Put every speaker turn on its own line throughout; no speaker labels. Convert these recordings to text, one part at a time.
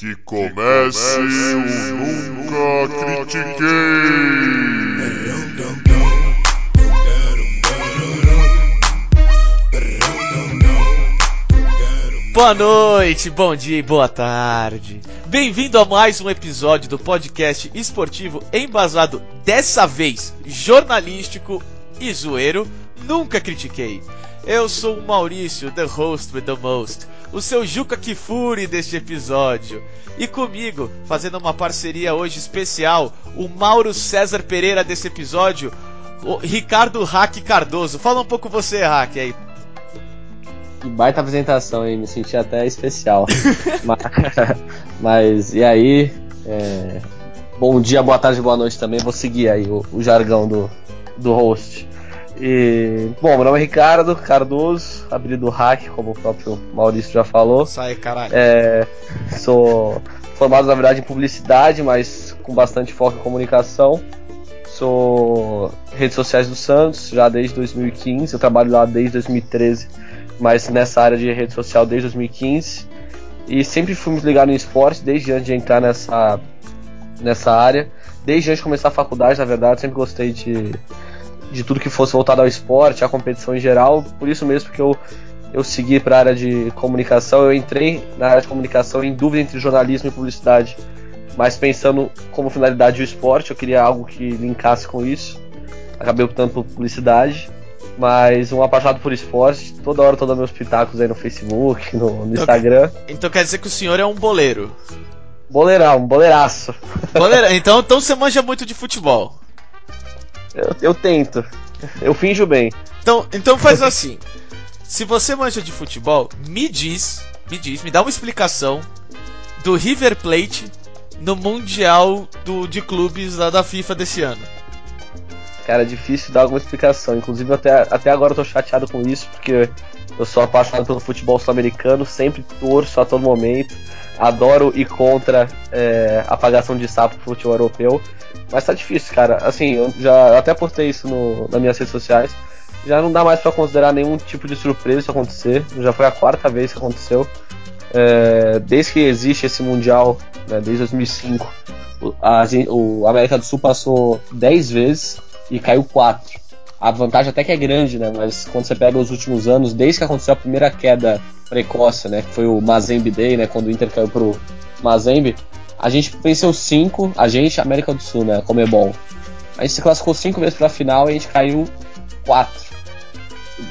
Que comece o Nunca Critiquei.
Boa noite, bom dia e boa tarde. Bem-vindo a mais um episódio do podcast esportivo embasado, dessa vez jornalístico e zoeiro. Nunca critiquei. Eu sou o Maurício, the host with the most, o seu Juca Kifuri deste episódio. E comigo, fazendo uma parceria hoje especial, o Mauro César Pereira desse episódio, o Ricardo Hack Cardoso. Fala um pouco você, Hack, aí.
Que baita apresentação, hein? Me senti até especial. mas, mas, e aí? É... Bom dia, boa tarde, boa noite também. Vou seguir aí o, o jargão do, do host. E, bom, meu nome é Ricardo Cardoso, apelido Hack, como o próprio Maurício já falou.
Sai, caralho.
É, sou formado, na verdade, em publicidade, mas com bastante foco em comunicação. Sou redes sociais do Santos já desde 2015, eu trabalho lá desde 2013, mas nessa área de rede social desde 2015. E sempre fui muito ligado em esporte, desde antes de entrar nessa, nessa área. Desde antes de começar a faculdade, na verdade, sempre gostei de de tudo que fosse voltado ao esporte, à competição em geral. Por isso mesmo que eu, eu segui para a área de comunicação. Eu entrei na área de comunicação em dúvida entre jornalismo e publicidade, mas pensando como finalidade o esporte, eu queria algo que linkasse com isso. Acabei optando por publicidade. Mas um apaixonado por esporte, toda hora todos meus pitacos aí no Facebook, no, no Instagram.
Então, então quer dizer que o senhor é um boleiro?
Boleirão, um boleiraço.
Boleira, então, então você manja muito de futebol.
Eu, eu tento. Eu finjo bem.
Então, então faz assim. Se você manja de futebol, me diz, me diz, me dá uma explicação do River Plate no Mundial do, de Clubes lá da FIFA desse ano.
Cara, é difícil dar alguma explicação. Inclusive, até, até agora eu tô chateado com isso, porque eu sou apaixonado pelo futebol sul-americano, sempre torço a todo momento, adoro ir contra é, a apagação de sapo pro futebol europeu. Mas tá difícil, cara. Assim, eu já até postei isso no, nas minhas redes sociais. Já não dá mais para considerar nenhum tipo de surpresa isso acontecer. Já foi a quarta vez que aconteceu. É, desde que existe esse Mundial, né, desde 2005, a, o América do Sul passou 10 vezes e caiu 4. A vantagem até que é grande, né? Mas quando você pega os últimos anos, desde que aconteceu a primeira queda precoce, né? Que foi o Mazembe Day, né? Quando o Inter caiu pro Mazembe, a gente venceu cinco, a gente, América do Sul, né? Comebol. A gente se classificou cinco vezes pra final e a gente caiu quatro.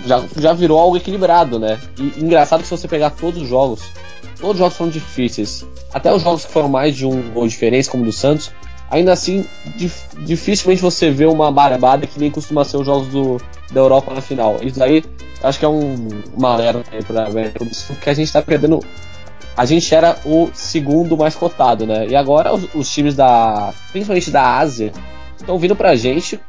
Já, já virou algo equilibrado, né? E engraçado que se você pegar todos os jogos, todos os jogos foram difíceis. Até os jogos que foram mais de um gol de diferença, como o do Santos, ainda assim, dif, dificilmente você vê uma barbada que nem costuma ser os jogos do, da Europa na final. Isso aí acho que é um, uma alerta aí pra América do Sul, que a gente tá perdendo a gente era o segundo mais cotado, né? E agora os, os times da. principalmente da Ásia, estão vindo pra gente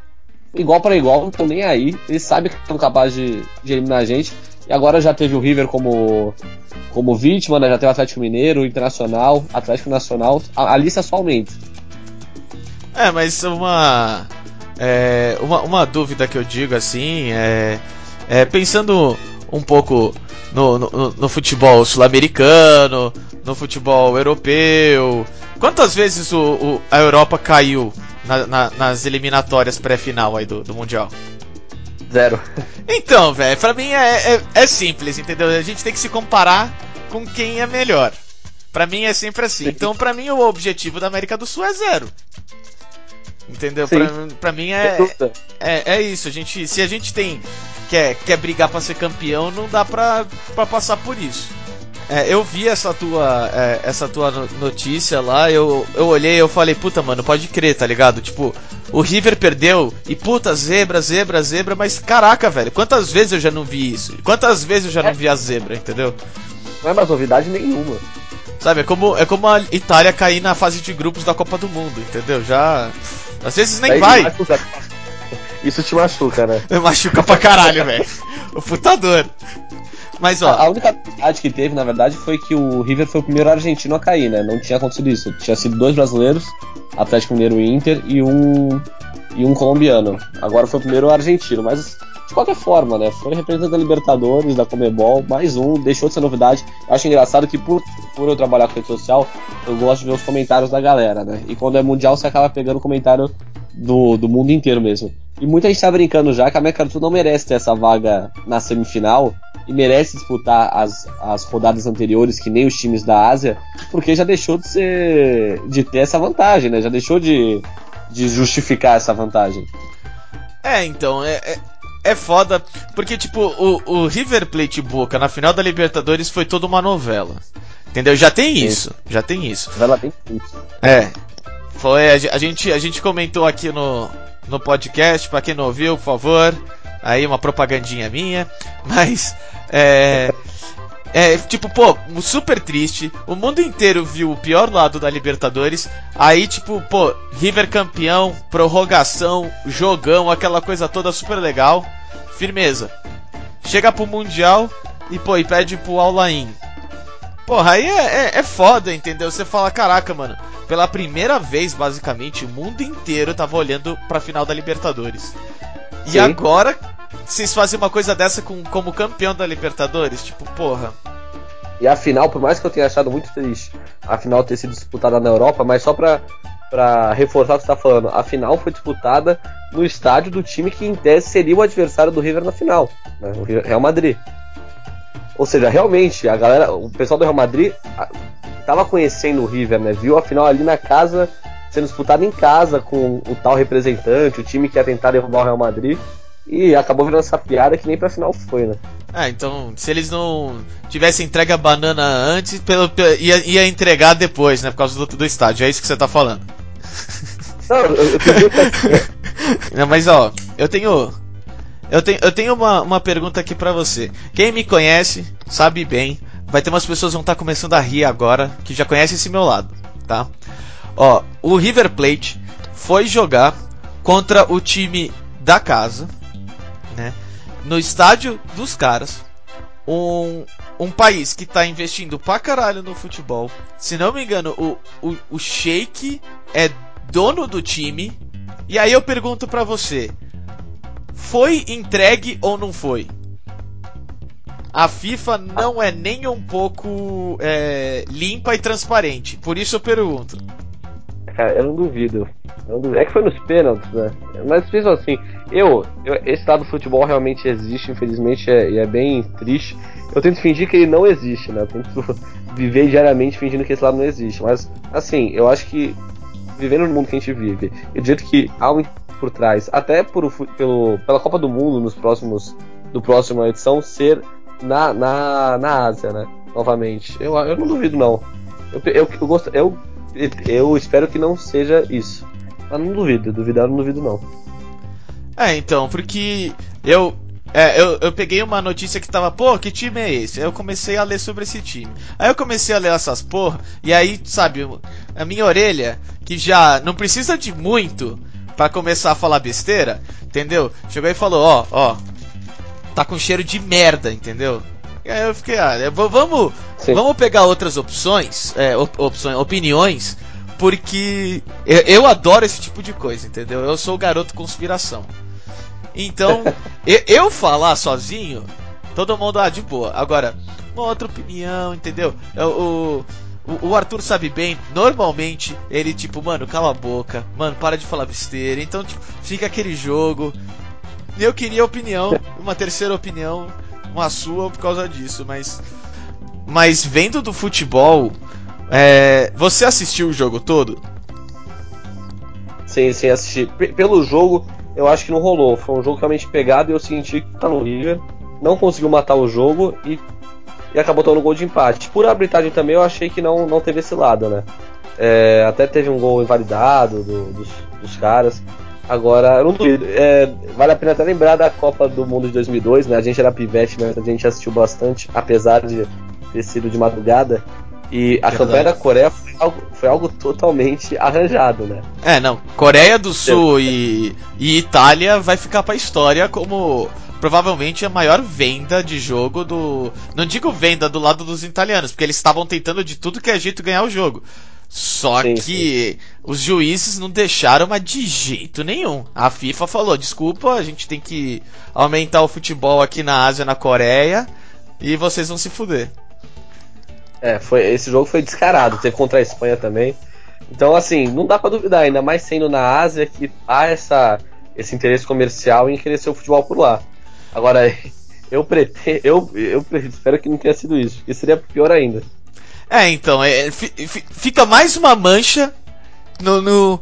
igual para igual, não estão nem aí. Eles sabem que estão capazes de, de, eliminar a gente. E agora já teve o River como, como vítima, né? Já teve o Atlético Mineiro, o Internacional, Atlético Nacional. A, a lista só aumenta.
É, mas uma, é, uma. Uma dúvida que eu digo assim é. é pensando um pouco no, no, no futebol sul-americano, no futebol europeu. Quantas vezes o, o a Europa caiu na, na, nas eliminatórias pré-final aí do, do Mundial?
Zero.
Então, velho, pra mim é, é, é, simples, entendeu? A gente tem que se comparar com quem é melhor. Pra mim é sempre assim. Então, pra mim, o objetivo da América do Sul é zero. Entendeu? Pra, pra, mim é, é, é isso. A gente, se a gente tem quer, quer brigar para ser campeão, não dá pra, pra passar por isso. É, eu vi essa tua, é, essa tua notícia lá, eu, eu olhei e eu falei, puta, mano, pode crer, tá ligado? Tipo, o River perdeu e puta, zebra, zebra, zebra, mas caraca, velho, quantas vezes eu já não vi isso? Quantas vezes eu já não vi a zebra, entendeu?
Não é mais novidade nenhuma.
Sabe, é como, é como a Itália cair na fase de grupos da Copa do Mundo, entendeu? Já. Às vezes nem vai.
Isso te machuca, né?
Machuca pra caralho, velho. O putador. Mas ó.
A única novidade que teve, na verdade, foi que o River foi o primeiro argentino a cair, né? Não tinha acontecido isso. Tinha sido dois brasileiros, Atlético Mineiro e Inter, e um. e um colombiano. Agora foi o primeiro argentino, mas de qualquer forma, né? Foi representante da Libertadores, da Comebol, mais um, deixou de ser novidade. Eu acho engraçado que por, por eu trabalhar com rede social, eu gosto de ver os comentários da galera, né? E quando é mundial, você acaba pegando comentário do, do mundo inteiro mesmo. E muita gente tá brincando já que a Sul não merece ter essa vaga na semifinal e merece disputar as, as rodadas anteriores, que nem os times da Ásia, porque já deixou de ser. de ter essa vantagem, né? Já deixou de, de justificar essa vantagem.
É, então, é, é, é foda, porque, tipo, o, o River Plate Boca na final da Libertadores foi toda uma novela. Entendeu? Já tem isso, já tem isso.
Novela bem
É. Foi, a, gente, a gente comentou aqui no, no podcast, pra quem não ouviu, por favor. Aí uma propagandinha minha. Mas, é. É, tipo, pô, super triste. O mundo inteiro viu o pior lado da Libertadores. Aí, tipo, pô, River campeão, prorrogação, jogão, aquela coisa toda super legal. Firmeza. Chega pro Mundial e, pô, e pede pro Alain. Porra, aí é, é, é foda, entendeu? Você fala, caraca, mano. Pela primeira vez, basicamente, o mundo inteiro tava olhando pra final da Libertadores. E
Sim.
agora, vocês fazem uma coisa dessa com, como campeão da Libertadores? Tipo, porra.
E a final, por mais que eu tenha achado muito triste a final ter sido disputada na Europa, mas só pra, pra reforçar o que você tá falando, a final foi disputada no estádio do time que em tese seria o adversário do River na final, né? o Real Madrid. Ou seja, realmente, a galera, o pessoal do Real Madrid a, tava conhecendo o River, né? Viu a final ali na casa, sendo disputada em casa com o tal representante, o time que ia tentar derrubar o Real Madrid. E acabou virando essa piada que nem pra final foi, né?
Ah, então, se eles não tivessem entregue a banana antes, pelo, pelo- ia, ia entregar depois, né? Por causa do, do estádio. É isso que você tá falando.
Não, eu, eu.
Não, mas ó, eu tenho. Eu tenho, eu tenho uma, uma pergunta aqui pra você. Quem me conhece sabe bem. Vai ter umas pessoas que vão estar começando a rir agora, que já conhecem esse meu lado, tá? Ó, o River Plate foi jogar contra o time da casa, né? No estádio dos caras. Um, um país que tá investindo pra caralho no futebol. Se não me engano, o, o, o Sheik é dono do time. E aí eu pergunto pra você: foi entregue ou não foi? A FIFA não é nem um pouco é, limpa e transparente. Por isso eu pergunto.
Cara, eu não duvido. Eu não duvido. É que foi nos pênaltis, né? Mas mesmo assim, eu, eu- esse lado do futebol realmente existe, infelizmente, é, e é bem triste. Eu tento fingir que ele não existe, né? Eu tento viver diariamente fingindo que esse lado não existe. Mas, assim, eu acho que vivendo no mundo que a gente vive, eu acredito que há um por trás, até por, pelo, pela Copa do Mundo nos próximos do próxima edição ser na, na, na Ásia, né? Novamente. Eu, eu não duvido, não. Eu, eu, eu, gosto, eu, eu espero que não seja isso. Mas não duvido, duvidar não duvido, não.
É, então, porque eu. É, eu, eu peguei uma notícia que tava, pô, que time é esse? Aí eu comecei a ler sobre esse time. Aí eu comecei a ler essas porra, e aí, sabe, a minha orelha, que já não precisa de muito pra começar a falar besteira, entendeu? Chegou e falou, ó, ó, tá com cheiro de merda, entendeu? Aí eu fiquei, ah, vamos,
Sim.
vamos pegar outras opções, é, op- opções, opiniões, porque eu, eu adoro esse tipo de coisa, entendeu? Eu sou o garoto conspiração. Então, eu, eu falar sozinho, todo mundo, ah, de boa. Agora, uma outra opinião, entendeu? É O, o, o Arthur sabe bem, normalmente ele, tipo, mano, cala a boca, mano, para de falar besteira. Então, tipo, fica aquele jogo. Eu queria opinião, uma terceira opinião, uma sua por causa disso, mas. Mas vendo do futebol, é, você assistiu o jogo todo?
Sem, sem assistir. P- pelo jogo, eu acho que não rolou. Foi um jogo realmente pegado e eu senti que tá no River. Não conseguiu matar o jogo e, e acabou tomando gol de empate. Por arbitragem também, eu achei que não, não teve esse lado, né? É, até teve um gol invalidado do- dos, dos caras. Agora, não duvido. É, vale a pena até lembrar da Copa do Mundo de 2002, né? A gente era pivete, mas a gente assistiu bastante, apesar de ter sido de madrugada. E a campanha da Coreia foi algo, foi algo totalmente arranjado, né?
É, não. Coreia do Sul e, e Itália vai ficar pra história como provavelmente a maior venda de jogo do. Não digo venda do lado dos italianos, porque eles estavam tentando de tudo que é jeito ganhar o jogo. Só
Sim,
que os juízes não deixaram, mas de jeito nenhum. A FIFA falou: desculpa, a gente tem que aumentar o futebol aqui na Ásia, na Coreia, e vocês vão se fuder.
É, foi, esse jogo foi descarado, teve contra a Espanha também. Então, assim, não dá pra duvidar, ainda mais sendo na Ásia que há essa, esse interesse comercial em crescer o futebol por lá. Agora, eu pretendo, eu, eu espero que não tenha sido isso, porque seria pior ainda.
É, então, é, fi- fica mais uma mancha no, no,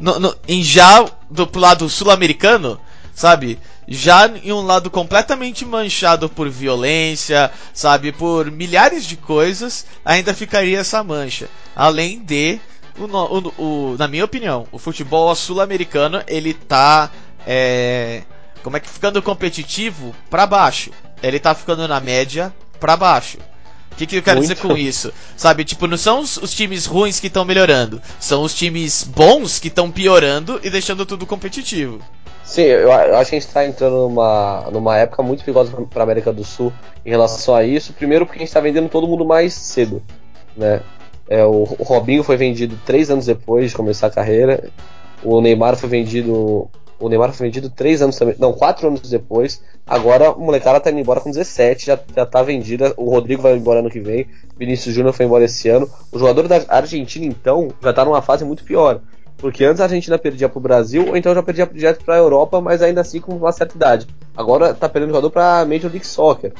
no- no- em já do pro lado sul-americano, sabe? Já em um lado completamente manchado por violência, sabe? Por milhares de coisas, ainda ficaria essa mancha. Além de, o, o- o- na minha opinião, o futebol sul-americano ele tá, é, como é que ficando competitivo pra baixo. Ele tá ficando na média pra baixo. O que, que eu quero
Muito.
dizer com isso? Sabe, tipo, não são os, os times ruins que estão melhorando, são os times bons que estão piorando e deixando tudo competitivo.
Sim, eu, acho que a gente tá entrando numa, numa época muito perigosa pra- pra América do Sul em relação a isso. Primeiro porque a gente tá vendendo todo mundo mais cedo, né? É, o, o Robinho foi vendido três anos depois de começar a carreira. O Neymar foi vendido. O Neymar foi vendido três anos também. Não, quatro anos depois. Agora o molecada tá indo embora com 17, já, já tá vendida. O Rodrigo vai embora ano que vem. Vinícius Júnior foi embora esse ano. O jogador da Argentina, então, já tá numa fase muito pior. Porque antes a Argentina perdia pro Brasil, ou então já perdia direto pra Europa, mas ainda assim com uma certa idade. Agora tá perdendo jogador pra Major League Soccer.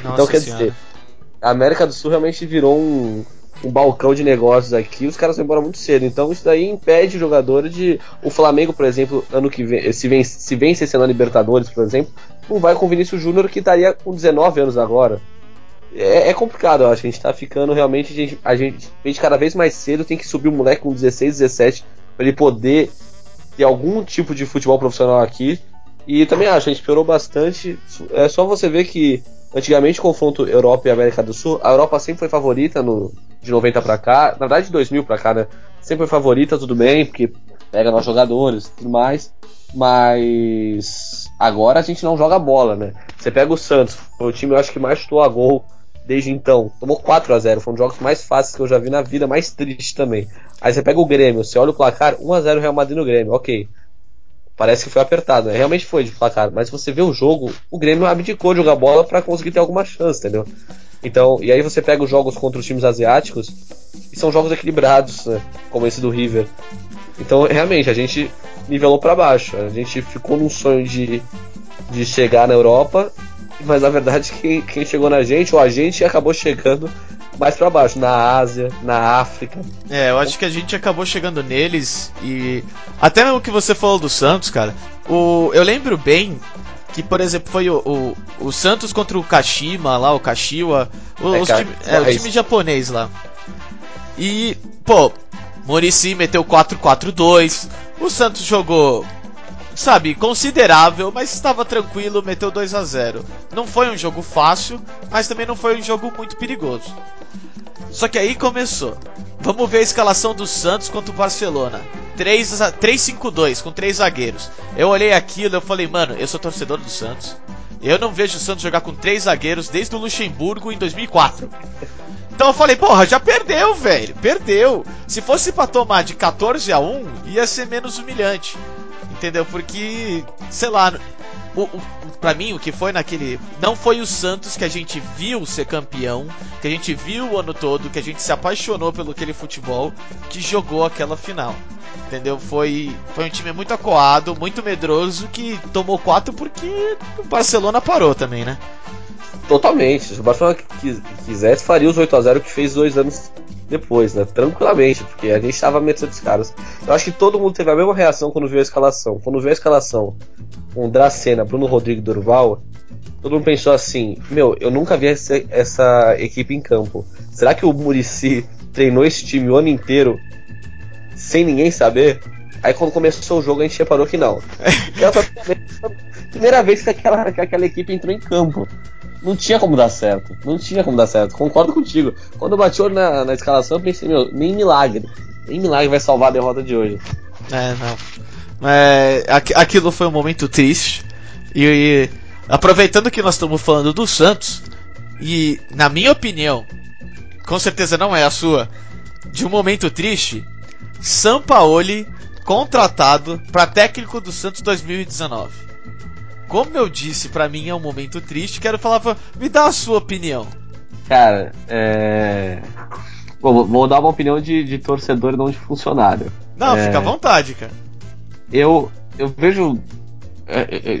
então quer dizer, a América do Sul realmente virou um, um balcão de negócios aqui, os caras vão embora muito cedo. Então isso daí impede o jogador de. O Flamengo, por exemplo, ano que vem, se vence, se vence esse ano a Libertadores, por exemplo, não vai com o Vinícius Júnior que estaria com 19 anos agora. É, é complicado, eu acho. A gente tá ficando realmente. A gente, a gente, a gente cada vez mais cedo tem que subir o moleque com 16, 17 para ele poder ter algum tipo de futebol profissional aqui. E também acho, a gente piorou bastante. É só você ver que antigamente confronto Europa e América do Sul, a Europa sempre foi favorita no, de 90 pra cá, na verdade de 2000 pra cá, né? Sempre foi favorita, tudo bem, porque pega nós jogadores e tudo mais. Mas agora a gente não joga bola, né? Você pega o Santos, foi o time eu acho que mais chutou a gol desde então. Tomou 4 a 0 foi um dos jogos mais fáceis que eu já vi na vida, mais triste também. Aí você pega o Grêmio, você olha o placar, 1 a 0 Real Madrid no Grêmio, ok. Parece que foi apertado, né? Realmente foi de placar, mas você vê o jogo, o Grêmio abdicou de jogar bola para conseguir ter alguma chance, entendeu? Então, e aí você pega os jogos contra os times asiáticos e são jogos equilibrados, né? Como esse do River. Então, realmente, a gente nivelou para baixo. A gente ficou num sonho de, de chegar na Europa, mas na verdade quem, quem chegou na gente, ou a gente acabou chegando mais para baixo, na Ásia, na África.
É, eu acho que a gente acabou chegando neles e. Até mesmo que você falou do Santos, cara. O, eu lembro bem que, por exemplo, foi o, o, o Santos contra o Kashima lá, o Kashiwa. O,
É,
time, é, o time japonês lá. E, pô, Murici meteu 4-4-2. O Santos jogou, sabe, considerável, mas estava tranquilo, meteu 2 a 0 Não foi um jogo fácil, mas também não foi um jogo muito perigoso. Só que aí começou. Vamos ver a escalação do Santos contra o Barcelona. 3-5-2 com três zagueiros. Eu olhei aquilo eu falei, mano, eu sou torcedor do Santos. Eu não vejo o Santos jogar com três zagueiros desde o Luxemburgo em 2004. Então eu falei, porra, já perdeu, velho. Perdeu. Se fosse pra tomar de 14 a 1, ia ser menos humilhante. Entendeu? Porque, sei lá, o, o, pra mim, o que foi naquele. Não foi o Santos que a gente viu ser campeão, que a gente viu o ano todo, que a gente se apaixonou pelo aquele futebol, que jogou aquela final. Entendeu? Foi, foi um time muito acuado, muito medroso, que tomou 4 porque o Barcelona parou também, né?
Totalmente. Se o Barcelona quis- quisesse, faria os 8x0 que fez dois anos depois, né? Tranquilamente, porque a gente tava a mercê dos caras. Eu acho que todo mundo teve a mesma reação quando viu a escalação. Quando viu a escalação com Dracena, Bruno Rodrigo e Durval, todo mundo pensou assim: Meu, eu nunca vi essa, essa equipe em campo. Será que o Murici treinou esse time o ano inteiro sem ninguém saber? Aí quando começou o jogo a gente reparou que não. Ela foi a primeira- primeira vez que aquela, que aquela equipe entrou em campo. Não tinha como dar certo. Não tinha como dar certo. Concordo contigo. Quando eu bati o olho na, na escalação, eu pensei, meu, nem milagre. Nem milagre vai salvar a derrota de hoje.
É, não. É, aqu- aquilo foi um momento triste. E, e aproveitando que nós estamos falando do Santos, e na minha opinião, com certeza não é a sua, de um momento triste, Sampaoli contratado para técnico do Santos 2019. Como eu disse, para mim é um momento triste, quero falar, pra... me dá a sua opinião.
Cara, é. Bom, vou dar uma opinião de, de torcedor e não de funcionário.
Não,
é...
fica à vontade, cara.
Eu, eu vejo. É, é,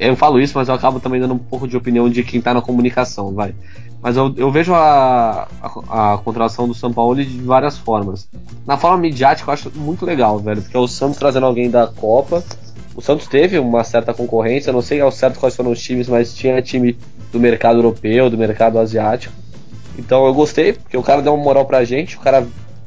é, eu falo isso, mas eu acabo também dando um pouco de opinião de quem tá na comunicação, vai. Mas eu, eu vejo a, a, a, contratação do São Paulo de várias formas. Na forma midiática eu acho muito legal, velho, porque é o Santos trazendo alguém da Copa. O Santos teve uma certa concorrência, não sei ao certo quais foram os times, mas tinha time do mercado europeu, do mercado asiático. Então eu gostei, porque o cara deu uma moral pra gente, o cara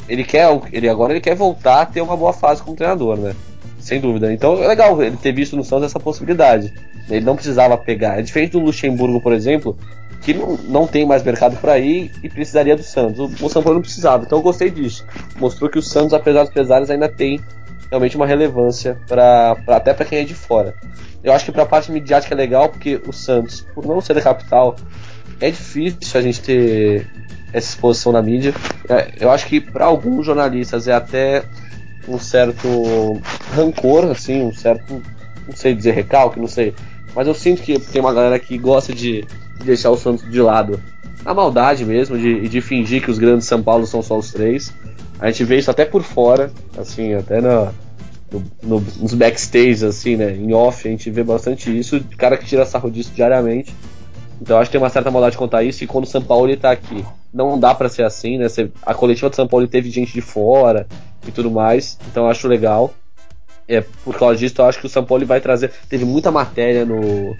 ele quer, ele agora ele quer voltar a ter uma boa fase como treinador, né? Sem dúvida. Então é legal ele ter visto no Santos essa possibilidade. Ele não precisava pegar. É diferente do Luxemburgo, por exemplo, que não, não tem mais mercado para ir e precisaria do Santos. O, o São Paulo não precisava, então eu gostei disso. Mostrou que o Santos, apesar dos pesares, ainda tem realmente uma relevância para até para quem é de fora. Eu acho que para a parte midiática é legal porque o Santos, por não ser da capital, é difícil a gente ter essa exposição na mídia. É, eu acho que para alguns jornalistas é até um certo rancor, assim, um certo, não sei dizer recalque, não sei. Mas eu sinto que tem uma galera que gosta de deixar o Santos de lado. A maldade mesmo, de, de fingir que os grandes São Paulo são só os três. A gente vê isso até por fora, assim, até na, no, no, nos backstage, assim, né? Em off, a gente vê bastante isso, de cara que tira sarro disso diariamente. Então acho que tem uma certa maldade de contar isso, e quando o São Paulo está aqui, não dá para ser assim, né? A coletiva do São Paulo teve gente de fora e tudo mais, então acho legal. É, por causa disso, eu acho que o São Paulo vai trazer. Teve muita matéria no,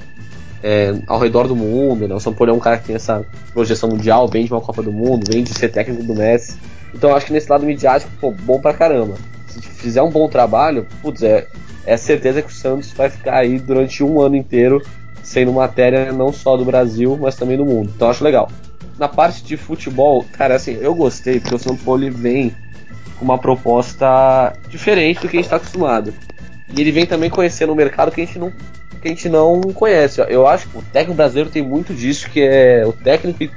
é, ao redor do mundo. Né? O São Paulo é um cara que tem essa projeção mundial, vem de uma Copa do Mundo, vem de ser técnico do Messi. Então acho que nesse lado midiático, pô, bom pra caramba. Se fizer um bom trabalho, putz, é, é certeza que o Santos vai ficar aí durante um ano inteiro sendo matéria não só do Brasil, mas também do mundo. Então acho legal. Na parte de futebol, cara, assim, eu gostei, porque o São Paulo vem com uma proposta diferente do que a gente está acostumado. E ele vem também conhecendo um mercado que a gente não que a gente não conhece. Eu acho que o técnico brasileiro tem muito disso, que é o técnico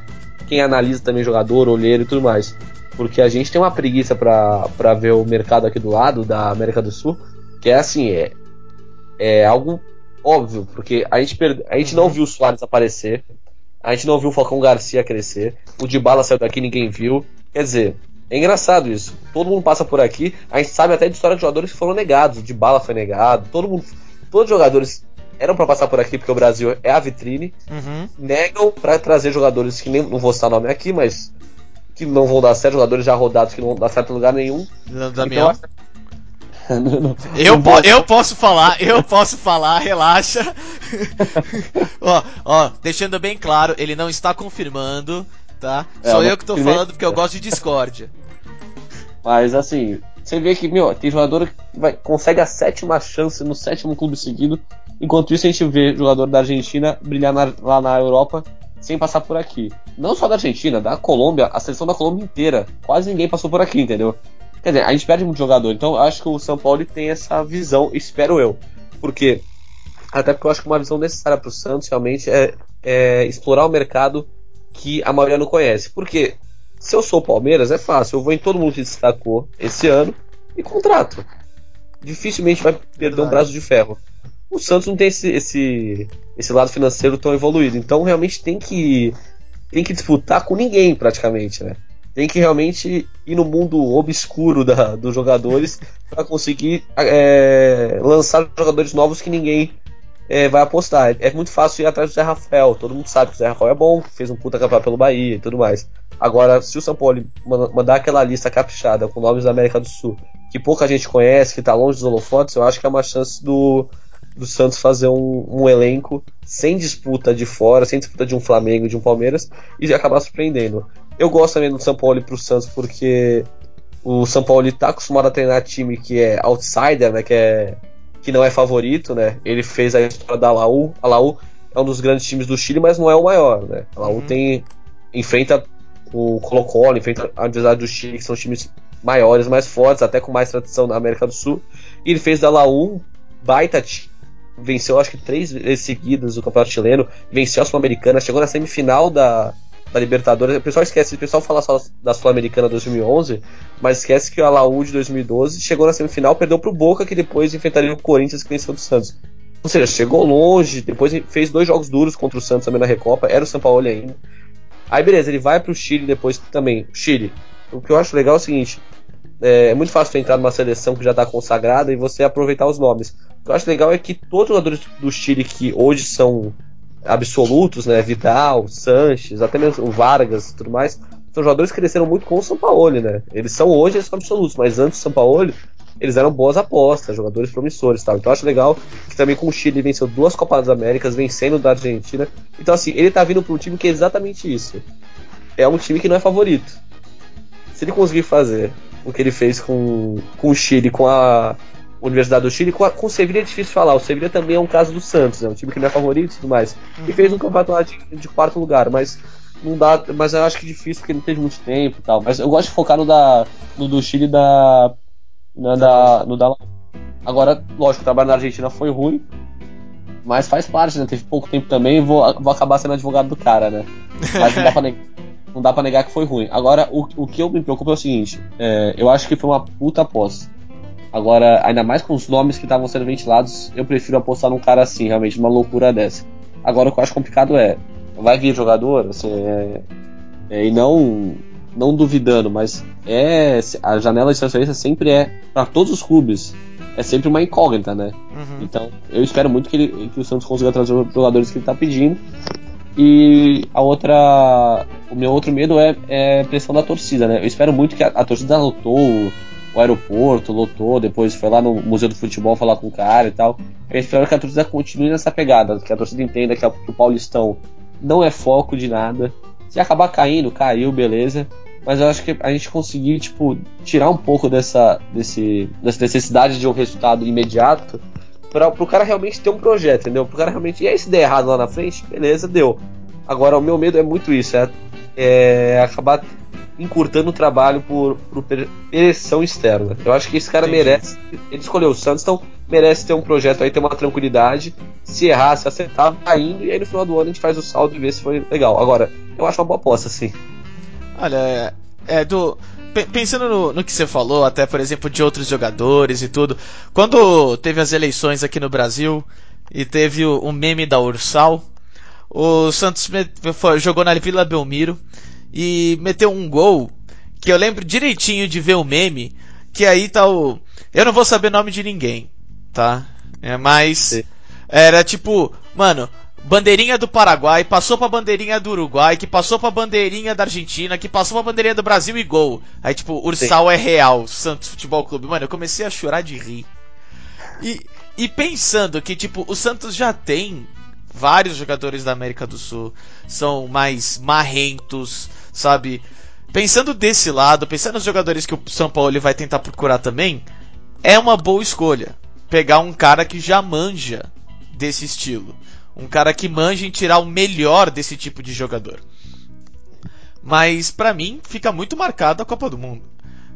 quem analisa também jogador, olheiro e tudo mais. Porque a gente tem uma preguiça para ver o mercado aqui do lado, da América do Sul, que é assim, é, é algo óbvio, porque a gente, perde, a gente não uhum. viu o Soares aparecer, a gente não viu o Falcão Garcia crescer, o Dybala saiu daqui ninguém viu. Quer dizer, é engraçado isso. Todo mundo passa por aqui, a gente sabe até de história de jogadores que foram negados, o Dybala foi negado, todo mundo, todos os jogadores eram para passar por aqui porque o Brasil é a vitrine, uhum. negam para trazer jogadores que nem não vou citar nome aqui, mas que não vão dar certo, jogadores já rodados que não vão dar certo em lugar nenhum.
Damião. Então, eu, po eu posso falar, eu posso falar, relaxa. ó, ó, deixando bem claro, ele não está confirmando, tá? É, Sou eu que tô falando porque eu gosto de discórdia.
Mas assim, você vê que, meu, tem jogador que vai, consegue a sétima chance no sétimo clube seguido Enquanto isso, a gente vê jogador da Argentina brilhar na, lá na Europa sem passar por aqui. Não só da Argentina, da Colômbia, a seleção da Colômbia inteira. Quase ninguém passou por aqui, entendeu? Quer dizer, a gente perde muito jogador. Então, acho que o São Paulo tem essa visão, espero eu. Porque, até porque eu acho que uma visão necessária para o Santos realmente é, é explorar o mercado que a maioria não conhece. Porque se eu sou Palmeiras, é fácil. Eu vou em todo mundo que destacou esse ano e contrato. Dificilmente vai perder um braço de ferro o Santos não tem esse, esse, esse lado financeiro tão evoluído. Então realmente tem que, tem que disputar com ninguém praticamente, né? Tem que realmente ir no mundo obscuro da, dos jogadores para conseguir é, lançar jogadores novos que ninguém é, vai apostar. É muito fácil ir atrás do Zé Rafael. Todo mundo sabe que o Zé Rafael é bom, fez um puta campeonato pelo Bahia e tudo mais. Agora, se o São Paulo mandar aquela lista caprichada com nomes da América do Sul, que pouca gente conhece, que está longe dos holofotes, eu acho que é uma chance do, do Santos fazer um, um, elenco sem disputa de fora, sem disputa de um Flamengo, de um Palmeiras e acabar surpreendendo. Eu gosto também do São Paulo para o Santos porque o São Paulo está acostumado a treinar time que é outsider, né, que é que não é favorito, né? Ele fez a história da Laú. A Laú é um dos grandes times do Chile, mas não é o maior, né? A Laú uhum. tem enfrenta o Colo-Colo, enfrenta a Universidade do Chile, que são times maiores, mais fortes, até com mais tradição na América do Sul. E ele fez da Laú um baita time venceu acho que três vezes seguidas o Campeonato Chileno, venceu a Sul-Americana, chegou na semifinal da, da Libertadores. O pessoal esquece, o pessoal fala só da Sul-Americana 2011, mas esquece que o Alaúde 2012 chegou na semifinal, perdeu pro Boca, que depois enfrentaria o Corinthians que venceu do Santos. Ou seja, chegou longe, depois fez dois jogos duros contra o Santos também na Recopa, era o São Paulo ainda. Aí beleza, ele vai pro Chile depois também. Chile. O que eu acho legal é o seguinte: é, é muito fácil entrar numa seleção que já está consagrada e você aproveitar os nomes. O que eu acho legal é que todos os jogadores do Chile que hoje são absolutos, né? Vidal, Sanches, até mesmo o Vargas e tudo mais, são jogadores que cresceram muito com o São Paulo, né? Eles são hoje eles são absolutos, mas antes do São Paulo eles eram boas apostas, jogadores promissores tal. Então eu acho legal que também com o Chile venceu duas Copas das Américas, vencendo da Argentina. Então assim, ele tá vindo para um time que é exatamente isso. É um time que não é favorito. Se ele conseguir fazer o que ele fez com, com o Chile, com a Universidade do Chile, com, a, com o Sevilla é difícil falar. O Sevilla também é um caso do Santos, é um time que não é favorito e tudo mais. E fez um campeonato de, de quarto lugar, mas não dá, mas eu acho que é difícil porque não teve muito tempo e tal. Mas eu gosto de focar no da no do Chile da no da no da Agora, lógico, o trabalho na Argentina foi ruim, mas faz parte, né? Teve pouco tempo também, vou vou acabar sendo advogado do cara, né? Mas não dá pra negar, não dá pra negar que foi ruim. Agora, o, o que eu me preocupo é o seguinte, é, eu acho que foi uma puta aposta. Agora, ainda mais com os nomes que estavam sendo ventilados, eu prefiro apostar num cara assim, realmente, numa loucura dessa. Agora, o que eu acho complicado é, vai vir jogador, assim, é, é, e não não duvidando, mas é a janela de transferência sempre é para todos os clubes é sempre uma incógnita, né? Uhum. Então eu espero muito que, ele, que o Santos consiga trazer os jogadores que ele está pedindo. E a outra, o meu outro medo é, é pressão da torcida, né? Eu espero muito que a, a torcida lotou o, aeroporto, lotou, depois foi lá no Museu do Futebol falar com o cara e tal. Eu espero que a torcida continue nessa pegada, que a torcida entenda que, a, que o Paulistão não é foco de nada. Se acabar caindo, caiu, beleza. Mas eu acho que a gente conseguir, tipo, tirar um pouco dessa, desse, dessa necessidade de um resultado imediato para o cara realmente ter um projeto, entendeu? Para o cara realmente. E aí, se der errado lá na frente, beleza, deu. Agora, o meu medo é muito isso, é, é acabar encurtando o trabalho por, por pressão externa. Eu acho que esse cara Entendi. merece. Ele escolheu o Santos, então merece ter um projeto aí, ter uma tranquilidade. Se errar, se acertar, vai indo, e aí no final do ano a gente faz o saldo e vê se foi legal. Agora, eu acho uma boa aposta, sim.
Olha, é, é do. Pensando no, no, que você falou, até por exemplo, de outros jogadores e tudo. Quando teve as eleições aqui no Brasil e teve o, o meme da Ursal, o Santos foi, jogou na Vila Belmiro e meteu um gol que eu lembro direitinho de ver o meme, que aí tá o. Eu não vou saber nome de ninguém, tá? É, mas. Sim. Era tipo, mano, bandeirinha do Paraguai, passou pra bandeirinha do Uruguai, que passou pra bandeirinha da Argentina, que passou pra bandeirinha do Brasil e gol. Aí, tipo, Ursal Sim. é real, Santos Futebol Clube. Mano, eu comecei a chorar de rir. E, e pensando que, tipo, o Santos já tem vários jogadores da América do Sul, são mais marrentos, sabe? Pensando desse lado, pensando nos jogadores que o São Paulo vai tentar procurar também, é uma boa escolha. Pegar um cara que já manja desse estilo. Um cara que manja em tirar o melhor desse tipo de jogador. Mas para mim fica muito marcado a Copa do Mundo.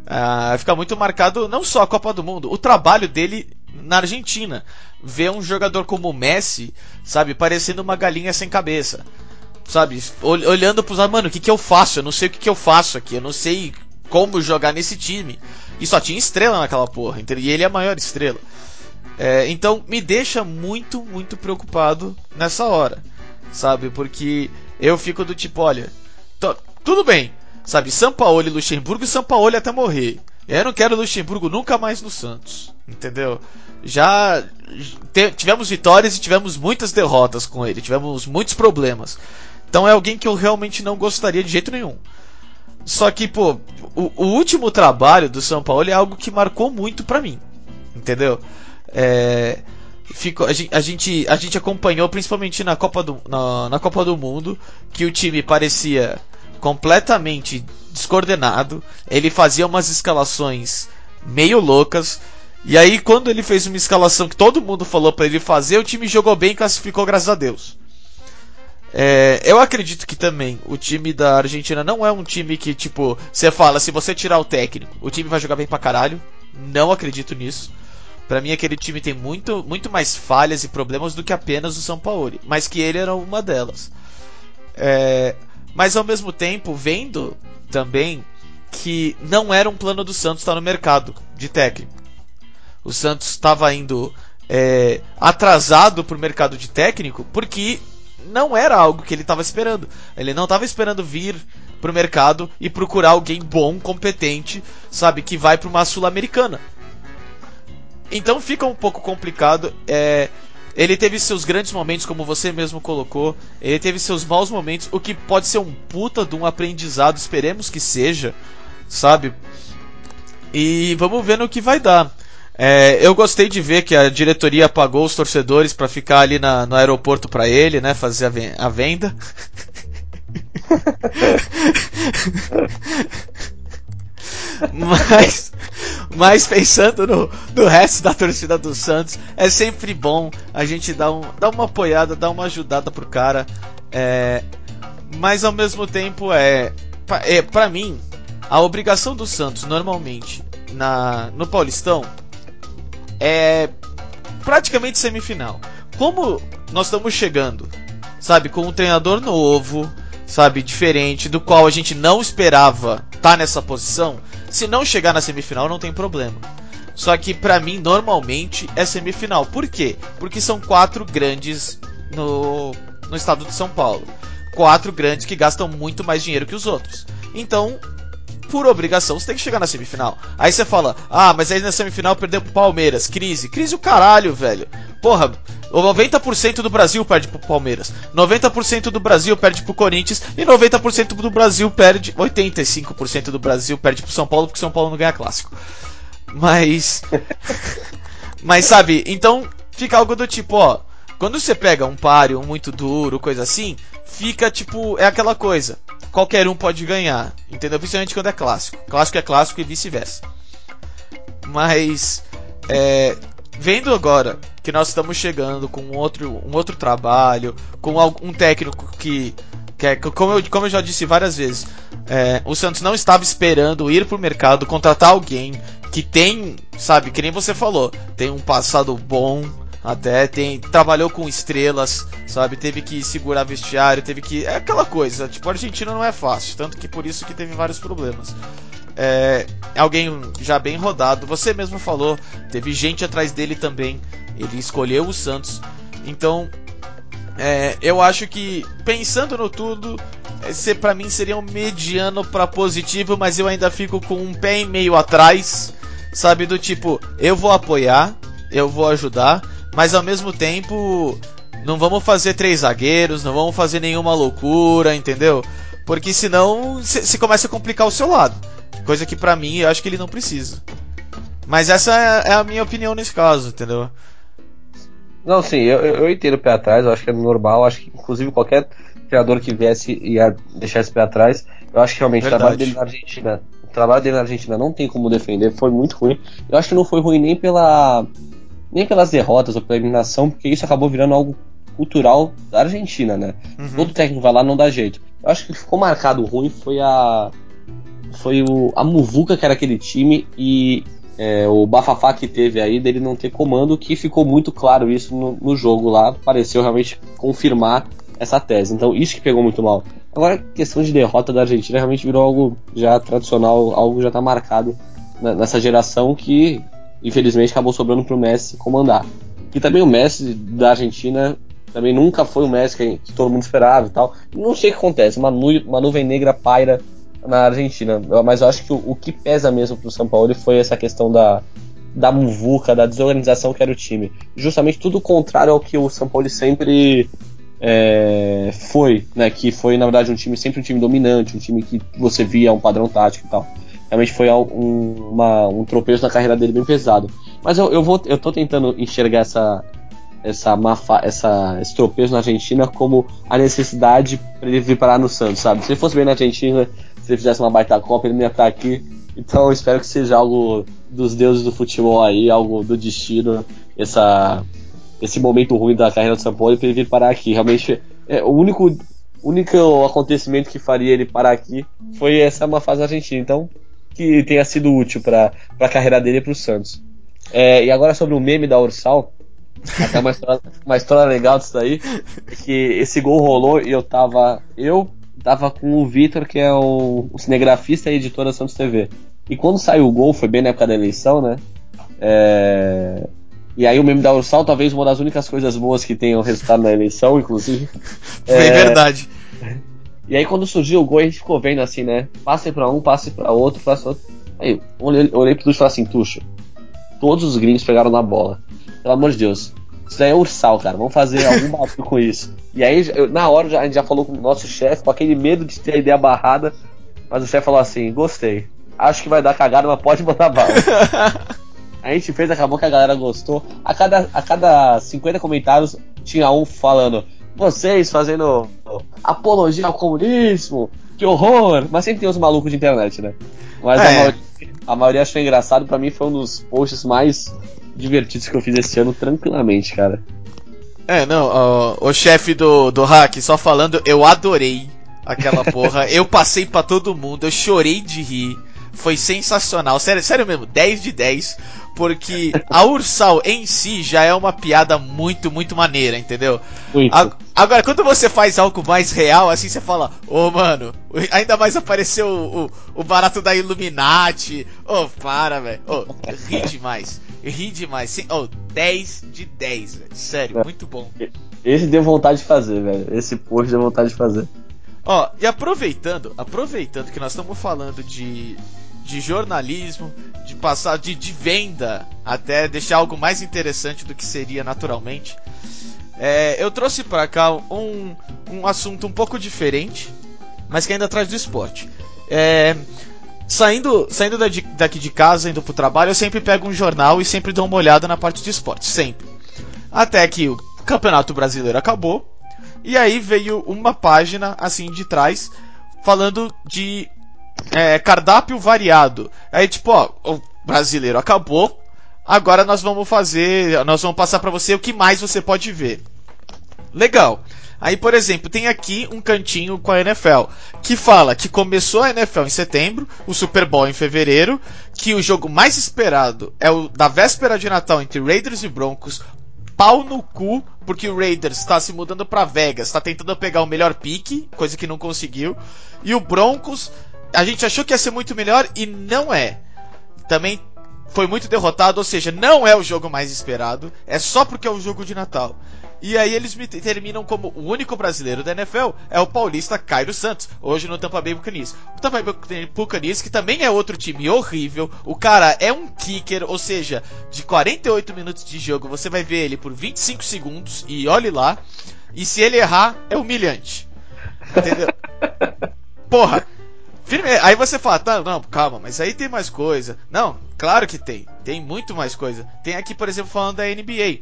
Uh, fica muito marcado não só a Copa do Mundo, o trabalho dele na Argentina. Ver um jogador como o Messi, sabe, parecendo uma galinha sem cabeça. Sabe, olhando pros mano, o que, que eu faço? Eu não sei o que, que eu faço aqui, eu não sei como jogar nesse time. E só tinha estrela naquela porra, e ele é a maior estrela. É, então me deixa muito, muito preocupado nessa hora, sabe? Porque eu fico do tipo, olha, tudo bem, sabe? São Paulo e Luxemburgo São Paulo até morrer. Eu não quero Luxemburgo nunca mais no Santos, entendeu? Já tivemos vitórias e tivemos muitas derrotas com ele, tivemos muitos problemas. Então é alguém que eu realmente não gostaria de jeito nenhum. Só que, pô, o, o último trabalho do São Paulo é algo que marcou muito pra mim, entendeu? É, a, gente, a, gente, a gente acompanhou principalmente na Copa, do, na, na Copa do Mundo que o time parecia completamente descoordenado. Ele fazia umas escalações meio loucas. E aí, quando ele fez uma escalação que todo mundo falou para ele fazer, o time jogou bem e classificou, graças a Deus. É, eu acredito que também o time da Argentina não é um time que, tipo, você fala, se você tirar o técnico, o time vai jogar bem pra caralho. Não acredito nisso. Para mim, aquele time tem muito, muito mais falhas e problemas do que apenas o São Paulo, mas que ele era uma delas. É, mas ao mesmo tempo vendo também que não era um plano do Santos estar no mercado de técnico. O Santos estava indo é, atrasado para o mercado de técnico porque não era algo que ele estava esperando. Ele não estava esperando vir para o mercado e procurar alguém bom, competente, sabe, que vai para uma sul-americana. Então fica um pouco complicado. É, ele teve seus grandes momentos, como você mesmo colocou. Ele teve seus maus momentos, o que pode ser um puta de um aprendizado. Esperemos que seja, sabe? E vamos ver no que vai dar. É, eu gostei de ver que a diretoria pagou os torcedores para ficar ali na, no aeroporto para ele, né? Fazer a, a venda. mas, mas pensando no, no resto da torcida do Santos, é sempre bom a gente dar, um, dar uma apoiada, dar uma ajudada pro cara. É, mas ao mesmo tempo é, é para mim a obrigação do Santos normalmente na no Paulistão é praticamente semifinal. Como nós estamos chegando, sabe, com um treinador novo, sabe, diferente, do qual a gente não esperava estar tá nessa posição, se não chegar na semifinal não tem problema. Só que para mim normalmente é semifinal. Por quê? Porque são quatro grandes no, no estado de São Paulo. Quatro grandes que gastam muito mais dinheiro que os outros. Então, por obrigação, você tem que chegar na semifinal. Aí você fala, ah, mas aí na semifinal perdeu pro Palmeiras. Crise. Crise o caralho, velho. Porra, 90% do Brasil perde pro Palmeiras. 90% do Brasil perde pro Corinthians. E 90% do Brasil perde. 85% do Brasil perde pro São Paulo, porque São Paulo não ganha clássico. Mas. mas sabe, então fica algo do tipo, ó. Quando você pega um páreo, muito duro, coisa assim, fica tipo. É aquela coisa qualquer um pode ganhar, entendeu? Principalmente quando é clássico. Clássico é clássico e vice-versa. Mas, é, vendo agora que nós estamos chegando com outro, um outro trabalho, com um técnico que, que é, como, eu, como eu já disse várias vezes, é, o Santos não estava esperando ir para o mercado, contratar alguém que tem, sabe, que nem você falou, tem um passado bom, até tem trabalhou com estrelas, sabe? Teve que segurar vestiário, teve que é aquela coisa. Tipo, a Argentina não é fácil, tanto que por isso que teve vários problemas. É, alguém já bem rodado. Você mesmo falou, teve gente atrás dele também. Ele escolheu o Santos. Então, é, eu acho que pensando no tudo, esse para mim seria um mediano para positivo, mas eu ainda fico com um pé e meio atrás, sabe do tipo, eu vou apoiar, eu vou ajudar, mas ao mesmo tempo não vamos fazer três zagueiros, não vamos fazer nenhuma loucura, entendeu? Porque senão se começa a complicar o seu lado. Coisa que pra mim eu acho que ele não precisa. Mas essa é, é a minha opinião nesse caso, entendeu?
Não, sim, eu, eu entendo o pé atrás, eu acho que é normal, acho que inclusive qualquer treinador que viesse ia deixar esse pé atrás. Eu acho que realmente Verdade. o trabalho dele na Argentina, o trabalho dele na Argentina não tem como defender, foi muito ruim. Eu acho que não foi ruim nem pela nem pelas derrotas ou pela eliminação, porque isso acabou virando algo cultural da Argentina, né? Uhum. Todo técnico vai lá não dá jeito. Eu acho que ficou marcado ruim foi a foi o, a muvuca que era aquele time e é, o bafafá que teve aí dele não ter comando, que ficou muito claro isso no, no, jogo lá, pareceu realmente confirmar essa tese. Então isso que pegou muito mal. Agora, questão de derrota da Argentina realmente virou algo já tradicional, algo já está marcado nessa geração que infelizmente acabou sobrando para o Messi comandar. E também o Messi da Argentina também nunca foi o Messi que, que todo mundo esperava e tal. Não sei o que acontece, uma, nu uma nuvem negra paira na Argentina, mas eu acho que o, o que pesa mesmo para o São Paulo foi essa questão da, da muvuca, da desorganização que era o time. Justamente tudo contrário ao que o São Paulo sempre é, foi, né? Que foi, na verdade, um time sempre um time dominante, um time que você via um padrão tático e tal realmente foi um, uma, um tropeço na carreira dele bem pesado. Mas eu, eu, vou, eu tô tentando enxergar essa, essa, mafa, essa, esse tropeço na Argentina como a necessidade para ele vir parar no Santos, sabe? Se ele fosse bem na Argentina, se ele fizesse uma baita Copa, ele não ia estar aqui. Então espero que seja algo dos deuses do futebol aí, algo do destino, essa, esse momento ruim da carreira do São Paulo para ele vir parar aqui. Realmente, é, o único, único acontecimento que faria ele parar aqui foi essa uma fase argentina. Então, que tenha sido útil para a carreira dele e para o Santos. É, e agora sobre o meme da Ursal, até uma história, uma história legal disso daí, é que esse gol rolou e eu tava, eu, tava com o Vitor, que é o, o cinegrafista e editor da Santos TV. E quando saiu o gol, foi bem na época da eleição, né? É... E aí o meme da Ursal, talvez uma das únicas coisas boas que tenham resultado na eleição, inclusive.
Foi é... verdade.
E aí quando surgiu o gol, a gente ficou vendo assim, né? Passe pra um, passe pra outro, passe pra outro. Aí, olhei, olhei pro Tuxo e falei assim, Tuxo, todos os gringos pegaram na bola. Pelo amor de Deus. Isso daí é ursal, cara. Vamos fazer algum bagulho com isso. E aí, eu, na hora, já, a gente já falou com o nosso chefe, com aquele medo de ter a ideia barrada. Mas o chefe falou assim: gostei. Acho que vai dar cagada, mas pode botar bala. a gente fez, acabou que a galera gostou. A cada, a cada 50 comentários tinha um falando: vocês fazendo apologia ao comunismo, que horror! Mas sempre tem os malucos de internet, né? Mas é. a, maioria, a maioria achou engraçado, para mim foi um dos posts mais divertidos que eu fiz esse ano, tranquilamente, cara.
É, não, ó, o chefe do, do hack, só falando, eu adorei aquela porra. eu passei para todo mundo, eu chorei de rir. Foi sensacional, sério, sério mesmo, 10 de 10, porque a Ursal em si já é uma piada muito, muito maneira, entendeu? Muito. A, agora, quando você faz algo mais real, assim, você fala, ô oh, mano, ainda mais apareceu o, o, o barato da Illuminati, ô, oh, para, velho, ô, oh, ri demais. Ri demais. Sim, oh, 10 de 10, velho. Sério, é. muito bom.
Esse deu vontade de fazer, velho. Esse post deu vontade de fazer.
Ó, e aproveitando, aproveitando que nós estamos falando de, de jornalismo, de passar de, de venda, até deixar algo mais interessante do que seria naturalmente. É, eu trouxe para cá um, um assunto um pouco diferente, mas que ainda traz do esporte. É, Saindo, saindo daqui de casa, indo pro trabalho, eu sempre pego um jornal e sempre dou uma olhada na parte de esporte, sempre. Até que o Campeonato Brasileiro acabou, e aí veio uma página assim de trás falando de é, cardápio variado. Aí tipo, ó, o brasileiro acabou, agora nós vamos fazer, nós vamos passar para você o que mais você pode ver. Legal. Aí, por exemplo, tem aqui um cantinho com a NFL, que fala que começou a NFL em setembro, o Super Bowl em fevereiro, que o jogo mais esperado é o da véspera de Natal entre Raiders e Broncos, pau no cu, porque o Raiders está se mudando para Vegas, está tentando pegar o melhor pique, coisa que não conseguiu, e o Broncos, a gente achou que ia ser muito melhor e não é. Também foi muito derrotado, ou seja, não é o jogo mais esperado, é só porque é o jogo de Natal. E aí eles me terminam como o único brasileiro da NFL é o paulista Cairo Santos, hoje no Tampa Bay Buccaneers. O Tampa Bay Buccaneers, que também é outro time horrível, o cara é um kicker, ou seja, de 48 minutos de jogo você vai ver ele por 25 segundos e olhe lá, e se ele errar, é humilhante. Entendeu? Porra, Firme... Aí você fala, tá, não, calma, mas aí tem mais coisa. Não, claro que tem. Tem muito mais coisa. Tem aqui, por exemplo, falando da NBA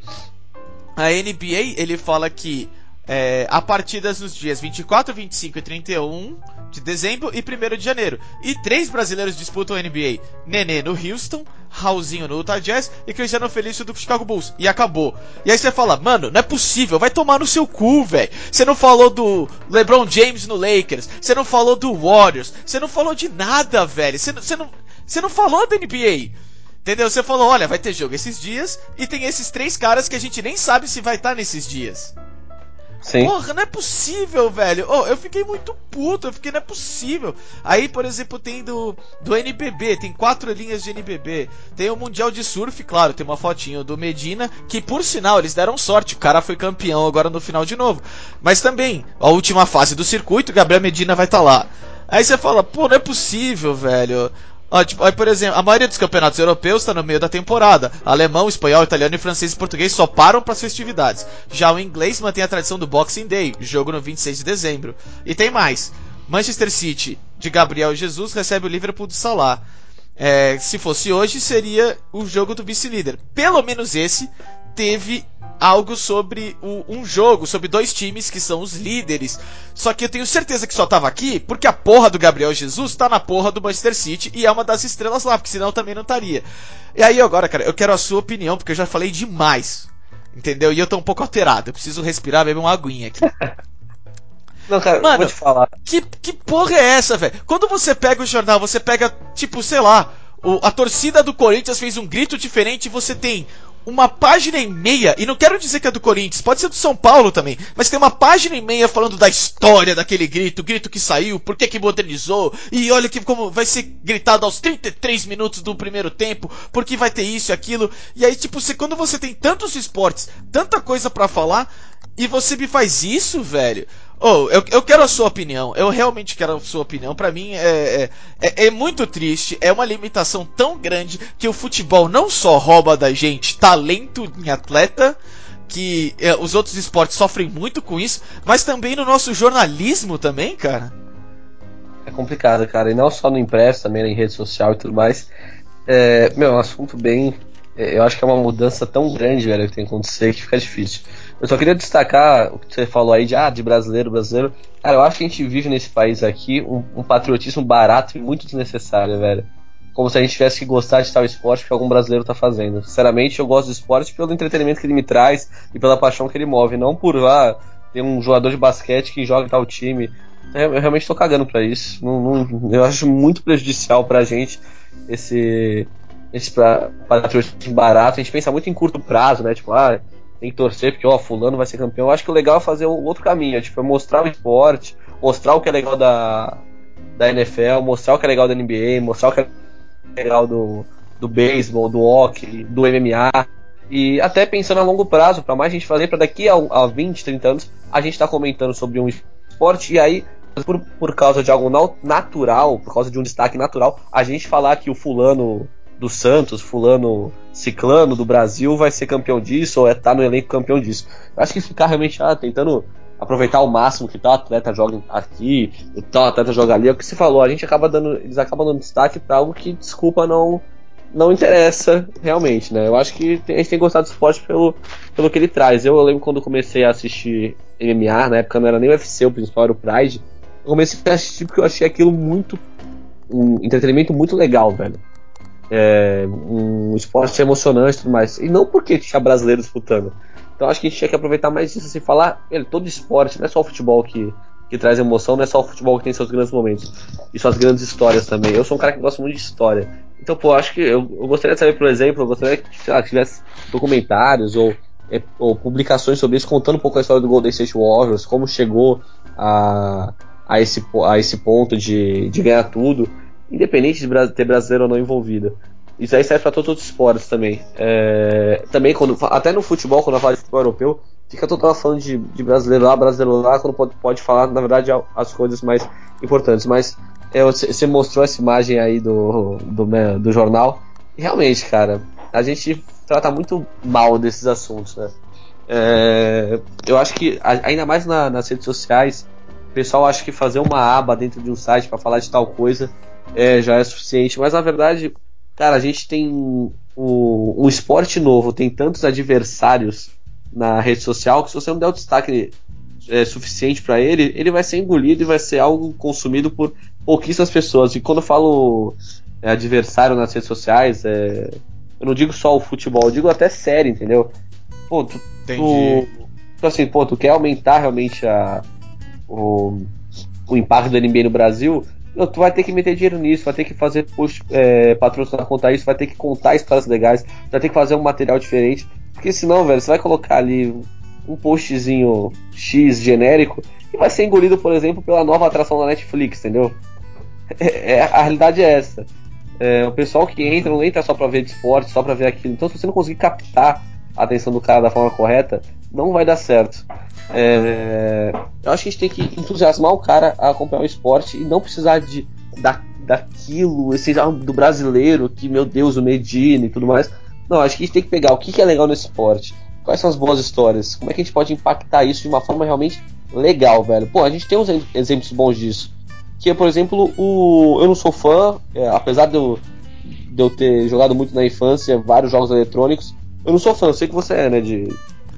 a NBA ele fala que é, há partidas nos dias 24, 25 e 31 de dezembro e 1 de janeiro. E três brasileiros disputam a NBA: Nenê no Houston, Raulzinho no Utah Jazz e Cristiano Felício do Chicago Bulls. E acabou. E aí você fala, mano, não é possível, vai tomar no seu cu, velho. Você não falou do LeBron James no Lakers, você não falou do Warriors, você não falou de nada, velho. Você não, você não, você não falou da NBA. Entendeu? Você falou, olha, vai ter jogo esses dias e tem esses três caras que a gente nem sabe se vai estar tá nesses dias. Sim. Porra, não é possível, velho. Oh, eu fiquei muito puto, eu fiquei, não é possível. Aí, por exemplo, tem do, do NBB, tem quatro linhas de NBB. Tem o Mundial de Surf, claro, tem uma fotinho do Medina, que por sinal, eles deram sorte, o cara foi campeão agora no final de novo. Mas também, a última fase do circuito, Gabriel Medina vai estar tá lá. Aí você fala, pô, não é possível, velho. Ó, tipo, aí, por exemplo, a maioria dos campeonatos europeus está no meio da temporada. Alemão, espanhol, italiano e francês e português só param para as festividades. Já o inglês mantém a tradição do Boxing Day, jogo no 26 de dezembro. E tem mais. Manchester City de Gabriel Jesus recebe o Liverpool de Salah. É, se fosse hoje, seria o jogo do vice-líder. Pelo menos esse teve algo sobre o, um jogo, sobre dois times que são os líderes. Só que eu tenho certeza que só tava aqui porque a porra do Gabriel Jesus tá na porra do Manchester City e é uma das estrelas lá, porque senão também não estaria. E aí agora, cara, eu quero a sua opinião, porque eu já falei demais. Entendeu? E eu tô um pouco alterado. Eu preciso respirar, beber uma aguinha aqui.
Não, cara, Mano, vou te falar.
Que, que porra é essa, velho? Quando você pega o jornal, você pega, tipo, sei lá, o, a torcida do Corinthians fez um grito diferente e você tem uma página e meia, e não quero dizer que é do Corinthians, pode ser do São Paulo também, mas tem uma página e meia falando da história daquele grito, grito que saiu, por que que modernizou, e olha que como vai ser gritado aos 33 minutos do primeiro tempo, porque vai ter isso e aquilo. E aí, tipo, você, quando você tem tantos esportes, tanta coisa para falar, e você me faz isso, velho. Oh, eu, eu quero a sua opinião. Eu realmente quero a sua opinião. Para mim é, é, é, é, muito triste. É uma limitação tão grande que o futebol não só rouba da gente talento em atleta, que é, os outros esportes sofrem muito com isso, mas também no nosso jornalismo também, cara.
É complicado, cara. E não só no impresso, também em rede social e tudo mais. É, meu, é um assunto bem. É, eu acho que é uma mudança tão grande, velho, que tem que acontecer que fica difícil. Eu só queria destacar o que você falou aí de, ah, de brasileiro, brasileiro. Cara, eu acho que a gente vive nesse país aqui um, um patriotismo barato e muito desnecessário, velho. Como se a gente tivesse que gostar de tal esporte que algum brasileiro tá fazendo. Sinceramente, eu gosto do esporte pelo entretenimento que ele me traz e pela paixão que ele move. Não por, ah, ter um jogador de basquete que joga em tal time. Eu, realmente tô cagando pra isso. Não, não, eu acho muito prejudicial pra gente esse, esse patriotismo barato. A gente pensa muito em curto prazo, né? Tipo, ah, tem que torcer porque, ó, fulano vai ser campeão. Eu acho que o legal é fazer o outro caminho, é, tipo, é mostrar o esporte, mostrar o que é legal da, da NFL, mostrar o que é legal da NBA, mostrar o que é legal do, do beisebol, do hockey, do MMA. E até pensando a longo prazo, para mais gente fazer, para daqui a, a 20, 30 anos, a gente tá comentando sobre um esporte e aí, por, por causa de algo natural, por causa de um destaque natural, a gente falar que o fulano do Santos, fulano ciclano do Brasil vai ser campeão disso, ou é tá no elenco campeão disso. Eu acho que ficar realmente ah, tentando aproveitar o máximo que tal atleta joga aqui, e tal atleta joga ali, é o que você falou, a gente acaba dando, eles acabam dando destaque para algo que, desculpa, não não interessa realmente, né? Eu acho que a gente tem gostado do esporte pelo, pelo que ele traz. Eu, eu lembro quando comecei a assistir MMA, na época não era nem o UFC, o principal era o Pride. Eu comecei a assistir porque eu achei aquilo muito. um entretenimento muito legal, velho é, um esporte emocionante e tudo mais. E não porque tinha brasileiro disputando. Então acho que a gente tinha que aproveitar mais isso, assim, falar, ele, todo esporte, não é só o futebol que, que traz emoção, não é só o futebol que tem seus grandes momentos. E suas grandes histórias também. Eu sou um cara que gosta muito de história. Então, pô, acho que eu, eu gostaria de saber, por exemplo, eu gostaria que lá, tivesse documentários ou, é, ou publicações sobre isso, contando um pouco a história do Golden State Warriors, como chegou a, a, esse, a esse ponto de, de ganhar tudo independente de ter brasileiro ou não envolvido. Isso aí serve para todos os esportes também. É, também, quando, até no futebol, quando eu falo de futebol europeu, fica toda falando de, de, brasileiro lá, brasileiro lá, quando pode, pode falar, na verdade, as coisas mais importantes. Mas é, você mostrou essa imagem aí do, do, né, do jornal. E realmente, cara, a gente trata muito mal desses assuntos, né? É, eu acho que, ainda mais na, nas redes sociais, o pessoal acha que fazer uma aba dentro de um site para falar de tal coisa é, já é suficiente. Mas na verdade, cara, a gente tem um, um esporte novo, tem tantos adversários na rede social que se você não der o destaque é, suficiente para ele, ele vai ser engolido e vai ser algo consumido por pouquíssimas pessoas. E quando eu falo é, adversário nas redes sociais, é, eu não digo só o futebol, eu digo até série, entendeu? Pô, tu, tu, tu, assim, pô, tu quer aumentar realmente a, o, o impacto do NBA no Brasil, tu vai ter que meter dinheiro nisso, vai ter que fazer post, é, patrocinar contar isso, vai ter que contar histórias legais, vai ter que fazer um material diferente. Porque senão, velho, você vai colocar ali um postzinho X genérico e vai ser engolido, por exemplo, pela nova atração da Netflix, entendeu? É, é, a realidade é essa. É, o pessoal que entra não entra só pra ver de esporte, só pra ver aquilo. Então, se você não conseguir captar a atenção do cara da forma correta, não vai dar certo. É, eu acho que a gente tem que entusiasmar o cara a acompanhar o esporte e não precisar de da, daquilo, esse do brasileiro, que, meu Deus, o Medina e tudo mais. Não, acho que a gente tem que pegar o que, que é legal no esporte, quais são as boas histórias, como é que a gente pode impactar isso de uma forma realmente legal, velho. Pô, a gente tem uns exemplos bons disso. Que é, por exemplo, o. Eu não sou fã, é, apesar de eu, de eu ter jogado muito na infância vários jogos eletrônicos, eu não sou fã, eu sei que você é, né? De,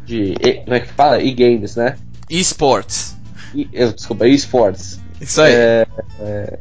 de. Como é que fala? E-games, né?
E-sports.
E, desculpa, e-sports.
Isso aí.
É, é,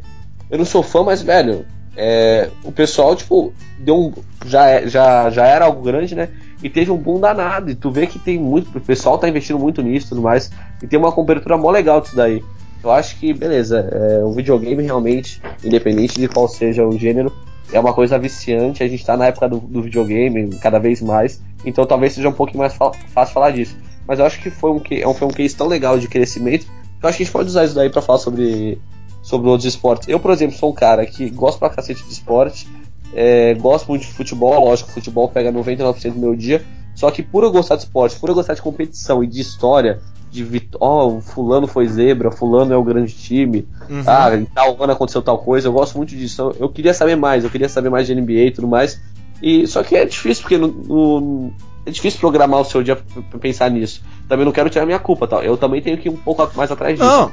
eu não sou fã, mas, velho, é, o pessoal, tipo, deu um. Já, é, já, já era algo grande, né? E teve um boom danado. E tu vê que tem muito. O pessoal tá investindo muito nisso e tudo mais. E tem uma cobertura mó legal disso daí. Eu acho que, beleza, é, o videogame realmente, independente de qual seja o gênero, é uma coisa viciante, a gente tá na época do, do videogame cada vez mais, então talvez seja um pouquinho mais fácil falar disso. Mas eu acho que foi um, é foi um case tão legal de crescimento que eu acho que a gente pode usar isso daí para falar sobre, sobre outros esportes. Eu, por exemplo, sou um cara que gosto pra cacete de esporte, é, gosto muito de futebol, lógico, futebol pega 99% do meu dia, só que por eu gostar de esporte, por eu gostar de competição e de história, de ó, oh, fulano foi zebra, fulano é o grande time, uhum. ah, em tal ano aconteceu tal coisa, eu gosto muito disso. Eu, eu, queria saber mais, eu queria saber mais de NBA e tudo mais. E só que é difícil porque no, no, é difícil programar o seu dia pra pensar nisso. Também não quero tirar minha culpa, tal. Eu também tenho que ir um pouco mais atrás disso. Não.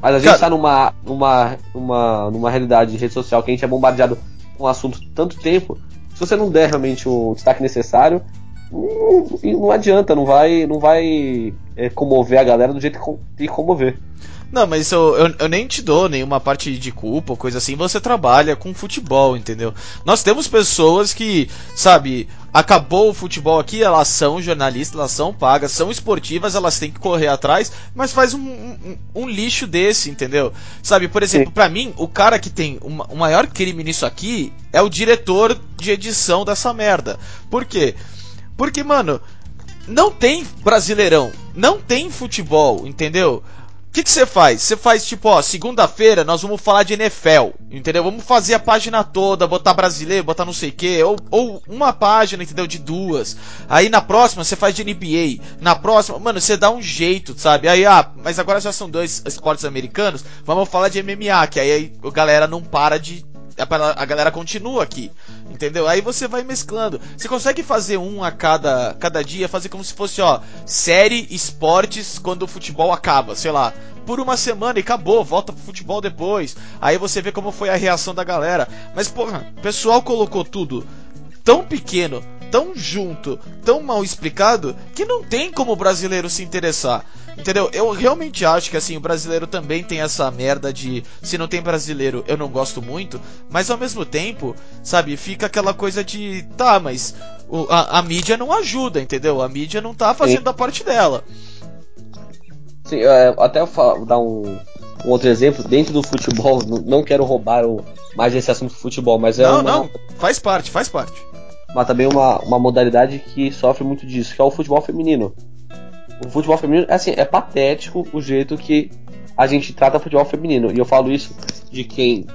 Mas a gente Cara... tá numa, numa, numa, numa realidade de rede social que a gente é bombardeado com um assunto tanto tempo. Se você não der realmente o destaque necessário, não, não adianta, não vai, não vai é, comover a galera do jeito que que comover.
Não, mas eu, eu, eu, nem te dou nenhuma parte de culpa ou coisa assim. Você trabalha com futebol, entendeu? Nós temos pessoas que, sabe, acabou o futebol aqui, elas são jornalistas, elas são pagas, são esportivas, elas têm que correr atrás, mas faz um, um, um lixo desse, entendeu? Sabe, por exemplo, para mim, o cara que tem uma, o maior crime nisso aqui é o diretor de edição dessa merda. Por quê? Porque, mano, não tem brasileirão, não tem futebol, entendeu? O que você faz? Você faz tipo, ó, segunda-feira nós vamos falar de NFL, entendeu? Vamos fazer a página toda, botar brasileiro, botar não sei o que, ou, ou uma página, entendeu? De duas. Aí na próxima você faz de NBA. Na próxima, mano, você dá um jeito, sabe? Aí, ah, mas agora já são dois esportes americanos, vamos falar de MMA, que aí a galera não para de. A galera continua aqui. Entendeu? Aí você vai mesclando. Você consegue fazer um a cada, cada dia, fazer como se fosse, ó, série esportes quando o futebol acaba, sei lá. Por uma semana e acabou, volta pro futebol depois. Aí você vê como foi a reação da galera. Mas, porra, o pessoal colocou tudo tão pequeno, tão junto, tão mal explicado, que não tem como o brasileiro se interessar. Entendeu? Eu realmente acho que assim, o brasileiro também tem essa merda de se não tem brasileiro, eu não gosto muito, mas ao mesmo tempo, sabe, fica aquela coisa de tá, mas o, a, a, mídia não ajuda, entendeu? A mídia não tá fazendo Sim. a parte dela.
Sim, é, até dar um, um, outro exemplo, dentro do futebol, não quero roubar o, mais esse assunto do futebol, mas é
Não,
uma,
não, faz parte, faz parte.
Mas também uma, uma modalidade que sofre muito disso, que é o futebol feminino o futebol feminino, assim, é patético o jeito que a gente trata o futebol feminino. E eu falo isso de quem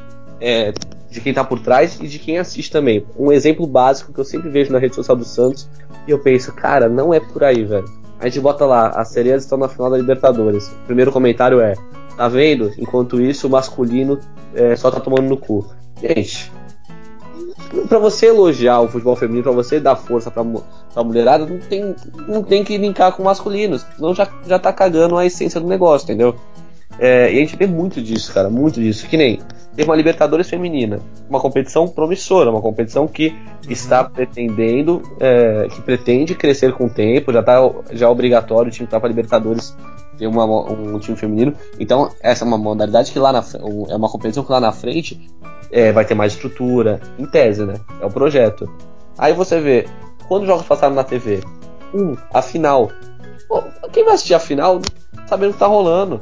é, de quem tá por trás e de quem assiste também. Um exemplo básico que eu sempre vejo na rede social do Santos e eu penso, cara, não é por aí, velho. A gente bota lá, as sereias estão na final da Libertadores. O primeiro comentário é, tá vendo? Enquanto isso, o masculino é, só tá tomando no cu. Gente, para você elogiar o futebol feminino, para você dar força pra, pra mulherada, não tem, não tem que linkar com masculinos. Senão já, já tá cagando a essência do negócio, entendeu? É, e a gente vê muito disso, cara, muito disso. Que nem tem uma Libertadores feminina, uma competição promissora, uma competição que uhum. está pretendendo, é, que pretende crescer com o tempo, já tá já é obrigatório o time que tá pra Libertadores ter uma, um time feminino. Então, essa é uma modalidade que lá na é uma competição que lá na frente é, vai ter mais estrutura, em tese, né? É o projeto. Aí você vê, quando os jogos passaram na TV, um, a final. Pô, quem vai assistir a final sabendo o que tá rolando?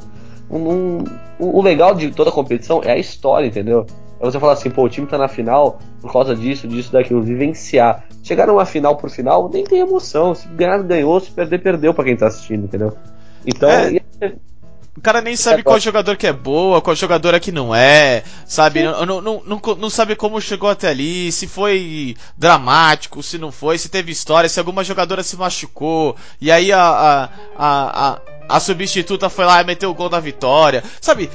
Um, um, o legal de toda a competição é a história, entendeu? É você falar assim, pô, o time tá na final por causa disso, disso, daquilo, vivenciar. Chegar numa final por final, nem tem emoção. Se ganhar, ganhou, se perder, perdeu pra quem tá assistindo, entendeu? Então, é.
O cara nem sabe qual jogador que é boa, qual jogadora que não é, sabe? Não, não, não, não, sabe como chegou até ali, se foi dramático, se não foi, se teve história, se alguma jogadora se machucou, e aí a, a, a, a a substituta foi lá e meteu o gol da vitória. Sabe,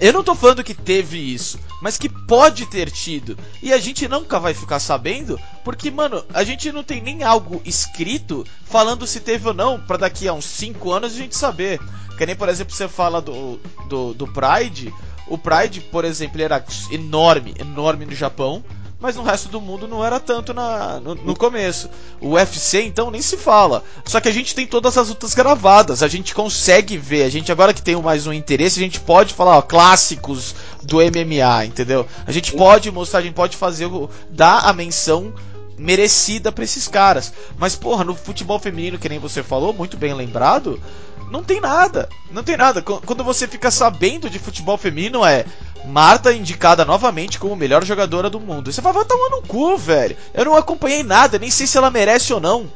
eu não tô falando que teve isso, mas que pode ter tido. E a gente nunca vai ficar sabendo, porque, mano, a gente não tem nem algo escrito falando se teve ou não, para daqui a uns 5 anos a gente saber. Que nem, por exemplo, você fala do, do, do Pride. O Pride, por exemplo, ele era enorme, enorme no Japão, mas no resto do mundo não era tanto na, no, no, começo. O UFC, então, nem se fala. Só que a gente tem todas as lutas gravadas, a gente consegue ver, a gente agora que tem mais um interesse, a gente pode falar, ó, clássicos do MMA, entendeu? A gente pode mostrar, a gente pode fazer, dar a menção merecida para esses caras. Mas, porra, no futebol feminino, que nem você falou, muito bem lembrado, Não tem nada. Não tem nada. Quando você fica sabendo de futebol feminino é Marta indicada novamente como melhor jogadora do mundo. E você fala, vai tomar no cu, velho. Eu não acompanhei nada, nem sei se ela merece ou não.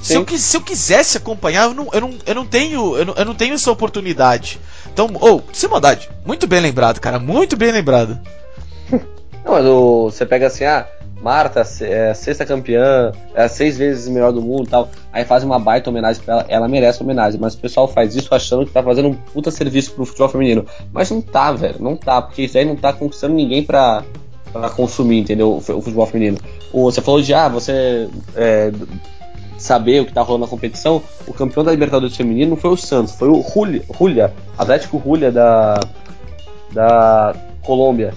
Se eu, se eu, quisesse acompanhar, eu não, eu não, eu não tenho. Eu não, eu não tenho essa oportunidade. Então, ou, oh, sem maldade, muito bem lembrado, cara, muito bem lembrado.
Não, mas o, você pega assim, ah, Marta, é, sexta campeã, é seis vezes melhor do mundo tal. Aí faz uma baita homenagem pra ela, ela merece homenagem, mas o pessoal faz isso achando que tá fazendo um puta serviço pro futebol feminino. Mas não tá, velho, não tá, porque isso aí não tá conquistando ninguém pra, pra consumir, entendeu? O, futebol feminino. O, você falou de, ah, você é, saber o que tá rolando na competição, o campeão da Libertadores feminino não foi o Santos, foi o Julia Atlético Julia da, da Colômbia.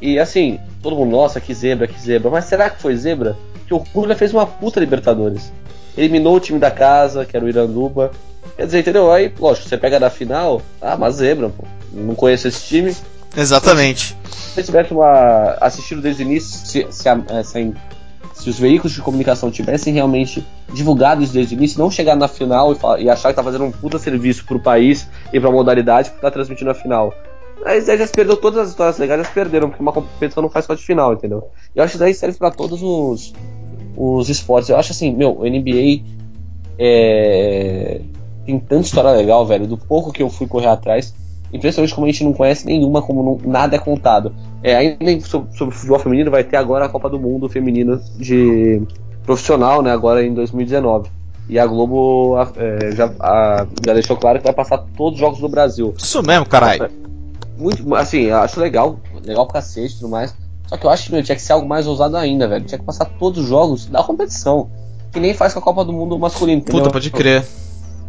E assim, todo mundo, nossa, que zebra, que zebra. Mas será que foi zebra? Que o Julia fez uma puta Libertadores. Eliminou o time da casa, que era o Iranduba. Quer dizer, entendeu? Aí, lógico, você pega da final, ah, mas zebra, pô. Não conheço esse time.
Exatamente.
Se tivesse uma, assistido desde o início, se, se, a, se, se, os veículos de comunicação tivessem realmente divulgado isso desde o início, não chegar na final e, e achar que tá fazendo um puta serviço pro país e pra modalidade que tá transmitindo a final. Aí já se perdeu todas as histórias legais, já se perderam, porque uma competição não faz só de final, entendeu? Eu acho que daí serve para todos os, os esportes. Eu acho assim, meu, o NBA é, tem tanta história legal, velho, do pouco que eu fui correr atrás. Impressionante como a gente não conhece nenhuma, como não, nada é contado. É, ainda sobre, sobre futebol feminino, vai ter agora a Copa do Mundo feminino de profissional, né? Agora em 2019. E a Globo é, já, a, já deixou claro que vai passar todos os jogos do Brasil.
Isso mesmo, caralho
muito, assim, eu acho legal, legal pra cacete e tudo mais. Só que eu acho que meu, tinha que ser algo mais ousado ainda, velho. Tinha que passar todos os jogos da competição. Que nem faz com a Copa do Mundo masculino.
Entendeu? Puta, pode crer.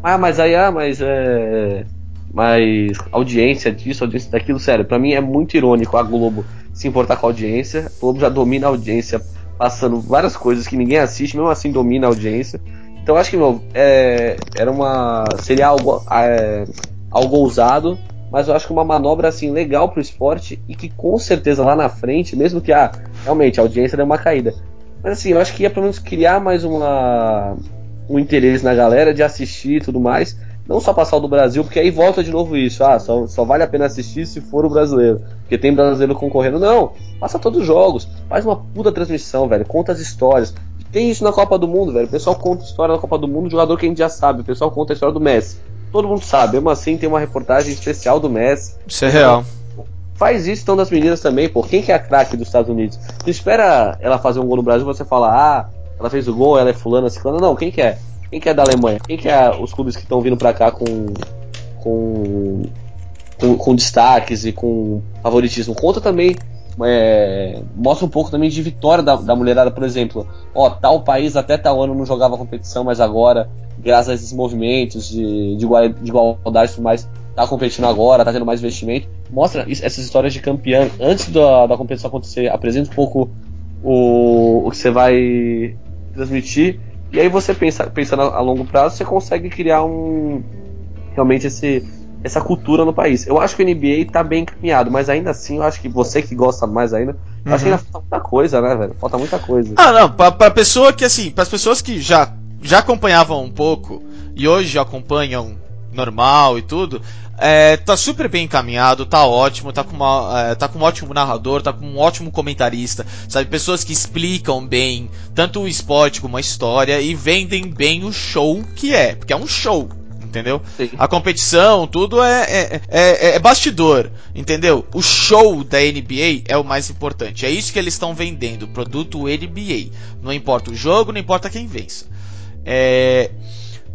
Ah, mas aí, ah, mas é. Mas audiência disso, audiência daquilo, sério, pra mim é muito irônico a Globo se importar com a audiência. A Globo já domina a audiência, passando várias coisas que ninguém assiste, mesmo assim domina a audiência. Então eu acho que, meu, é, era uma. seria algo, é, algo ousado, mas eu acho que uma manobra assim legal pro esporte e que com certeza lá na frente, mesmo que ah, realmente a audiência deu uma caída, mas assim, eu acho que ia pelo menos criar mais uma um interesse na galera de assistir e tudo mais, não só passar o do Brasil, porque aí volta de novo isso, ah, só, só vale a pena assistir se for o brasileiro, porque tem brasileiro concorrendo, não, passa todos os jogos, faz uma puta transmissão, velho, conta as histórias, tem isso na Copa do Mundo, velho. O pessoal conta a história da Copa do Mundo, jogador que a gente já sabe. O pessoal conta a história do Messi todo mundo sabe. Mesmo assim, tem uma reportagem especial do Messi.
Isso é real.
Faz isso então das meninas também, pô. Quem que é a craque dos Estados Unidos? Você espera ela fazer um gol no Brasil você fala, ah, ela fez o gol, ela é fulana, ciclana. Não, quem que é? Quem que é da Alemanha? Quem que é os clubes que estão vindo pra cá com, com, com, com destaques e com favoritismo? Conta também é, mostra um pouco também de vitória da, da mulherada, por exemplo. Ó, tal país até tal ano não jogava competição, mas agora, graças a esses movimentos de, de, de igualdade e tudo mais, tá competindo agora, tá tendo mais investimento. Mostra isso, essas histórias de campeão antes da, da competição acontecer, apresenta um pouco o, o que você vai transmitir. E aí você pensa, pensando a longo prazo, você consegue criar um realmente esse essa cultura no país. Eu acho que o NBA tá bem encaminhado, mas ainda assim, eu acho que você que gosta mais ainda, uhum. acho que ainda falta muita coisa, né, velho? Falta muita coisa.
Ah, não, pra, pra pessoa que, assim, para as pessoas que já, já acompanhavam um pouco e hoje acompanham normal e tudo, é, tá super bem encaminhado, tá ótimo, tá com, uma, é, tá com um ótimo narrador, tá com um ótimo comentarista, sabe? Pessoas que explicam bem tanto o esporte como a história e vendem bem o show que é, porque é um show, entendeu? Sim. A competição, tudo é, é, é, é, bastidor, entendeu? O show da NBA é o mais importante. É isso que eles estão vendendo, produto NBA. Não importa o jogo, não importa quem vença. É.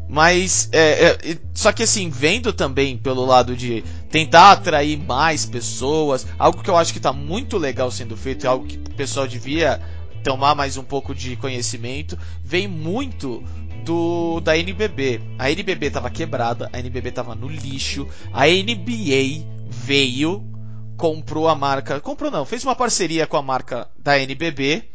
Mas, é, é, só que assim, vendo também pelo lado de tentar atrair mais pessoas, algo que eu acho que está muito legal sendo feito, é algo que o pessoal devia tomar mais um pouco de conhecimento, vem muito do da NBB. A NBB tava quebrada, a NBB tava no lixo. A NBA veio, comprou a marca, comprou não, fez uma parceria com a marca da NBB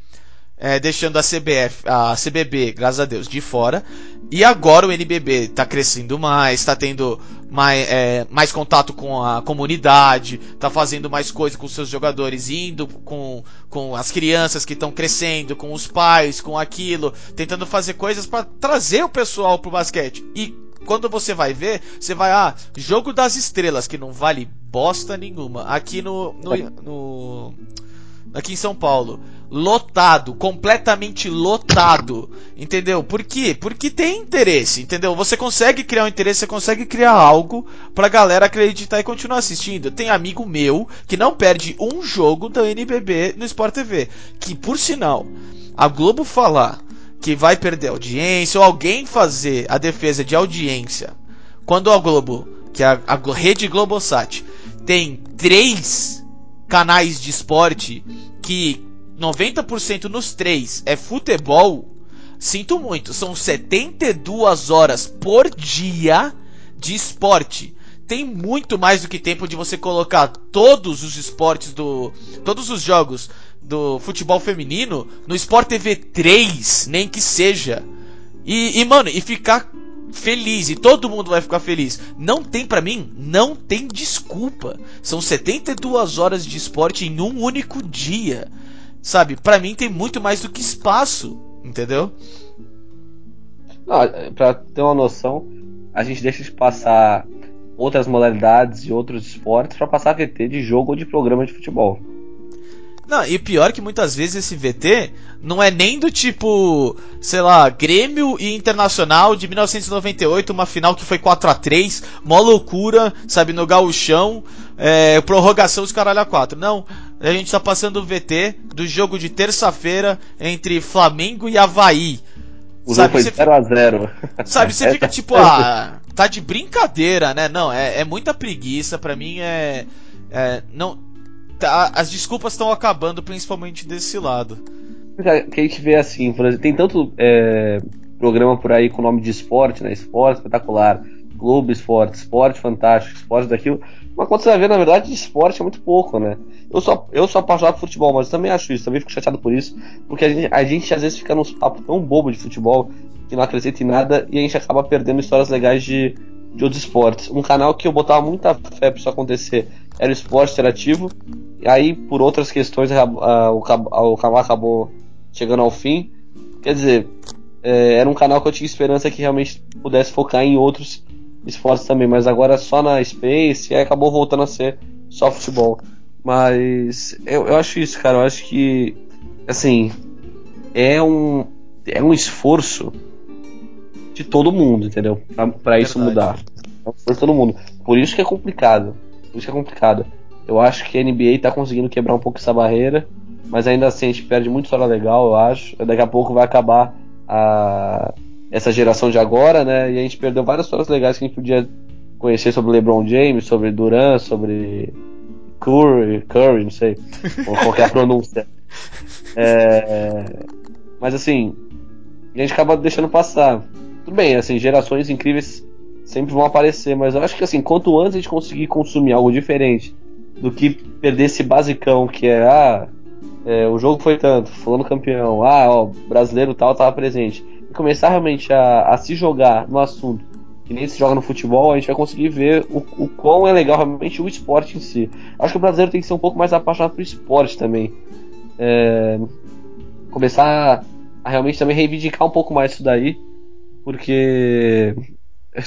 é, deixando a CBF, a CBB, graças a Deus, de fora. E agora o NBB está crescendo mais, está tendo mais, é, mais contato com a comunidade, está fazendo mais coisas com seus jogadores, indo com, com as crianças que estão crescendo, com os pais, com aquilo, tentando fazer coisas para trazer o pessoal pro basquete. E quando você vai ver, você vai, ah, jogo das estrelas, que não vale bosta nenhuma. Aqui no, no, no aqui em São Paulo. Lotado, completamente lotado. Entendeu? Por quê? Porque tem interesse, entendeu? Você consegue criar um interesse, você consegue criar algo pra galera acreditar e continuar assistindo. Tem amigo meu que não perde um jogo da NBB no Sport TV. Que, por sinal, a Globo falar que vai perder audiência ou alguém fazer a defesa de audiência quando a Globo, que é a, a rede Globosat, tem três canais de esporte que 90% nos três é futebol, sinto muito, são 72 horas por dia de esporte. Tem muito mais do que tempo de você colocar todos os esportes do. todos os jogos do futebol feminino no Sport TV 3, nem que seja. E, e mano, e ficar feliz e todo mundo vai ficar feliz. Não tem para mim, não tem desculpa. São 72 horas de esporte em um único dia. Sabe? Para mim tem muito mais do que espaço, entendeu?
Pra ter uma noção, a gente deixa de passar outras modalidades e outros esportes para passar VT de jogo ou de programa de futebol.
Não, e pior que muitas vezes esse VT não é nem do tipo, sei lá, Grêmio e Internacional de 1998, uma final que foi 4 a 3 mó loucura, sabe, no gauchão, é, prorrogação os caralho a 4. Não, a gente tá passando o VT do jogo de terça-feira entre Flamengo e Havaí.
O sabe, foi 0x0.
Sabe, você fica tipo, ah, tá de brincadeira, né? Não, é, é muita preguiça, pra mim é... é não, tá, as desculpas estão acabando, principalmente desse lado.
Que a gente vê assim, por exemplo, tem tanto é, programa por aí com nome de esporte, né? Esporte espetacular, Globo Esporte, Esporte Fantástico, Esporte daquilo. Mas quando você vai ver, na verdade, de esporte é muito pouco, né? Eu sou, eu sou apaixonado por futebol, mas também acho isso, também fico chateado por isso, porque a gente, a gente às vezes fica nos papos tão bobo de futebol que não acrescenta em nada e a gente acaba perdendo histórias legais de, de outros esportes. Um canal que eu botava muita fé pra isso acontecer era o Esporte Interativo, e aí por outras questões o, canal acabou chegando ao fim. Quer dizer, é, era um canal que eu tinha esperança que realmente pudesse focar em outros esportes também, mas agora só na Space e acabou voltando a ser só futebol. Mas eu, eu acho isso, cara. Eu acho que, assim, é um, é um esforço de todo mundo, entendeu? Pra, pra isso mudar. Esforço de todo mundo. Por isso que é complicado. Por isso que é complicado. Eu acho que a NBA tá conseguindo quebrar um pouco essa barreira, mas ainda assim a gente perde muita história legal, eu acho. Daqui a pouco vai acabar a, essa geração de agora, né? E a gente perdeu várias histórias legais que a gente podia conhecer sobre LeBron James, sobre Durant, sobre Curry, Curry, não sei, ou qualquer pronúncia. É, mas assim, a gente acaba deixando passar. Tudo bem, assim, gerações incríveis sempre vão aparecer, mas eu acho que assim, quanto antes a gente conseguir consumir algo diferente do que perder esse basicão que é, ah, é, o jogo foi tanto, fulano campeão, ah, ó, brasileiro tal tava presente, e começar realmente a, a se jogar no assunto que nem se joga no futebol, a gente vai conseguir ver o, o quão é legal realmente o esporte em si. Acho que o brasileiro tem que ser um pouco mais apaixonado por esporte também. É, começar a, a, realmente também reivindicar um pouco mais isso daí, porque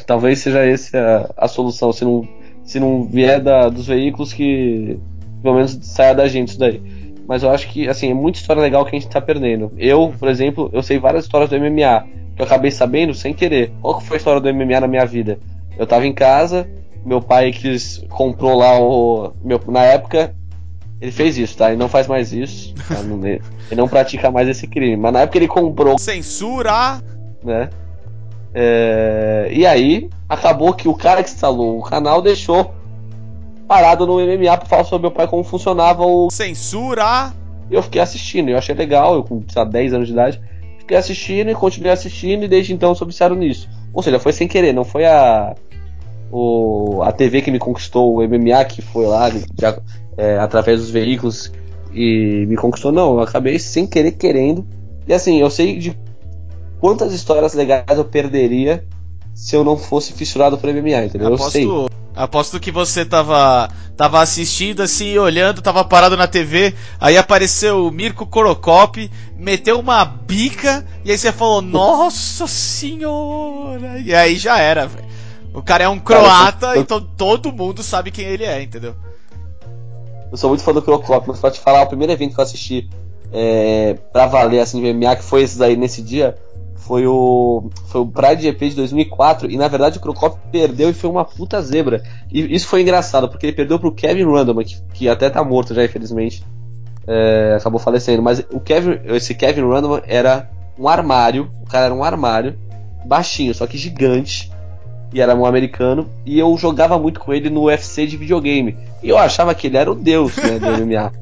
talvez seja essa a, a solução, se não, se não vier da, dos veículos que pelo menos saia da gente isso daí. Mas eu acho que assim, é muita história legal que a gente tá perdendo. Eu, por exemplo, eu sei várias histórias do MMA que eu acabei sabendo sem querer. Qual que foi a história do MMA na minha vida? Eu tava em casa, meu pai quis comprou lá o meu na época ele fez isso, tá? Ele não faz mais isso. Tá? ele não pratica mais esse crime. Mas na época ele comprou.
Censura!
Né? É... E aí, acabou que o cara que instalou o canal deixou parado no MMA pra falar sobre meu pai como funcionava o.
Censura!
Eu fiquei assistindo, eu achei legal, eu com sei 10 anos de idade fiquei assistindo e continuei assistindo e desde então sou viciado nisso. Ou seja, foi sem querer, não foi a o, a TV que me conquistou, o MMA que foi lá já, é, através dos veículos e me conquistou, não. Eu acabei sem querer querendo. E assim, eu sei de quantas histórias legais eu perderia se eu não fosse fissurado por MMA, entendeu?
Aposto,
eu sei.
Aposto que você tava, tava assistindo assim, olhando, tava parado na TV, aí apareceu o Mirko Korokop, meteu uma bica, e aí você falou, nossa senhora! E aí já era, velho. O cara é um croata, cara, eu... então todo mundo sabe quem ele é, entendeu?
Eu sou muito fã do Korokop, mas pra te falar, o primeiro evento que eu assisti é, pra valer, assim, de MMA, que foi esse aí nesse dia, foi o foi o Pride GP de 2004 e na verdade o Crocop perdeu e foi uma puta zebra. E isso foi engraçado porque ele perdeu pro Kevin Randleman que, que até tá morto já infelizmente. É, acabou falecendo, mas o Kevin, esse Kevin Randleman era um armário, o cara era um armário baixinho, só que gigante. E era um americano, e eu jogava muito com ele no UFC de videogame. E eu achava que ele era o deus né, do MMA.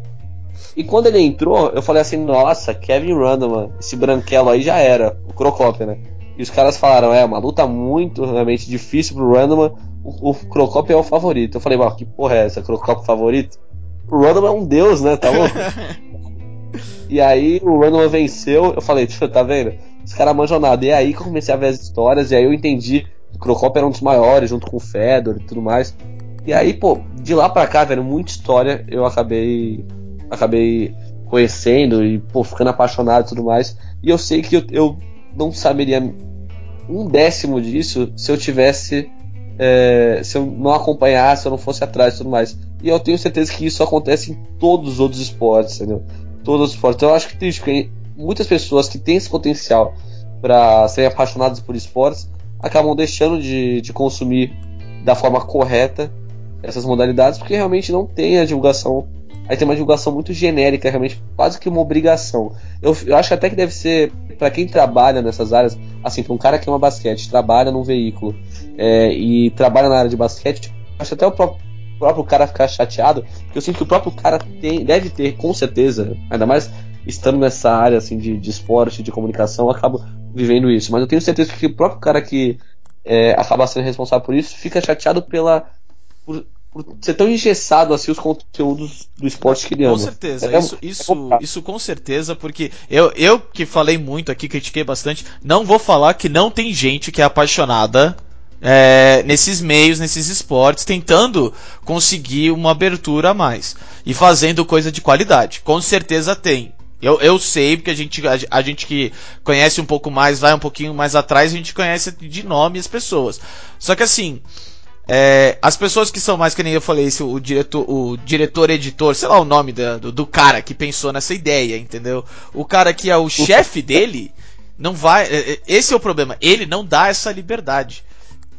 E quando ele entrou, eu falei assim, nossa, Kevin Randleman, esse branquelo aí já era, o Crocop, né? E os caras falaram, é, uma luta muito realmente difícil pro Randleman, o, o Crocop é o favorito. Eu falei, mano, que porra é essa, Crocop favorito? O Randleman é um deus, né, tá louco? e aí o Randleman venceu, eu falei, tá vendo? Os caras manjam nada. E aí que eu comecei a ver as histórias, e aí eu entendi que o Crocop era um dos maiores, junto com o Fedor e tudo mais. E aí, pô, de lá pra cá, velho, muita história, eu acabei acabei conhecendo e pô, ficando apaixonado e tudo mais. E eu sei que eu, eu não saberia um décimo disso se eu tivesse. É, se eu não acompanhasse, se eu não fosse atrás e tudo mais. E eu tenho certeza que isso acontece em todos os outros esportes, entendeu? Todos os esportes. Então eu acho que tem muitas pessoas que têm esse potencial para serem apaixonadas por esportes acabam deixando de, de consumir da forma correta essas modalidades porque realmente não tem a divulgação Aí tem uma divulgação muito genérica, realmente quase que uma obrigação. Eu, eu acho até que deve ser, para quem trabalha nessas áreas, assim, para um cara que ama basquete, trabalha num veículo é, e trabalha na área de basquete, acho até o próprio, o próprio cara ficar chateado, porque eu sinto que o próprio cara tem, deve ter, com certeza, ainda mais estando nessa área assim, de, de esporte, de comunicação, eu acabo vivendo isso. Mas eu tenho certeza que o próprio cara que é, acaba sendo responsável por isso fica chateado pela. Por, por ser tão engessado assim os conteúdos do esporte que ele ama.
Com certeza, é, isso, é isso, isso com certeza, porque eu, eu que falei muito aqui, critiquei bastante, não vou falar que não tem gente que é apaixonada é, nesses meios, nesses esportes, tentando conseguir uma abertura a mais e fazendo coisa de qualidade. Com certeza tem. Eu, eu sei, porque a gente, a, a, gente que conhece um pouco mais, vai um pouquinho mais atrás, a gente conhece de nome as pessoas. Só que assim, é, as pessoas que são mais, que nem eu falei, esse, o diretor, o diretor editor, sei lá o nome do, do cara que pensou nessa ideia, entendeu? O cara que é o chefe dele, não vai. É, é, esse é o problema. Ele não dá essa liberdade.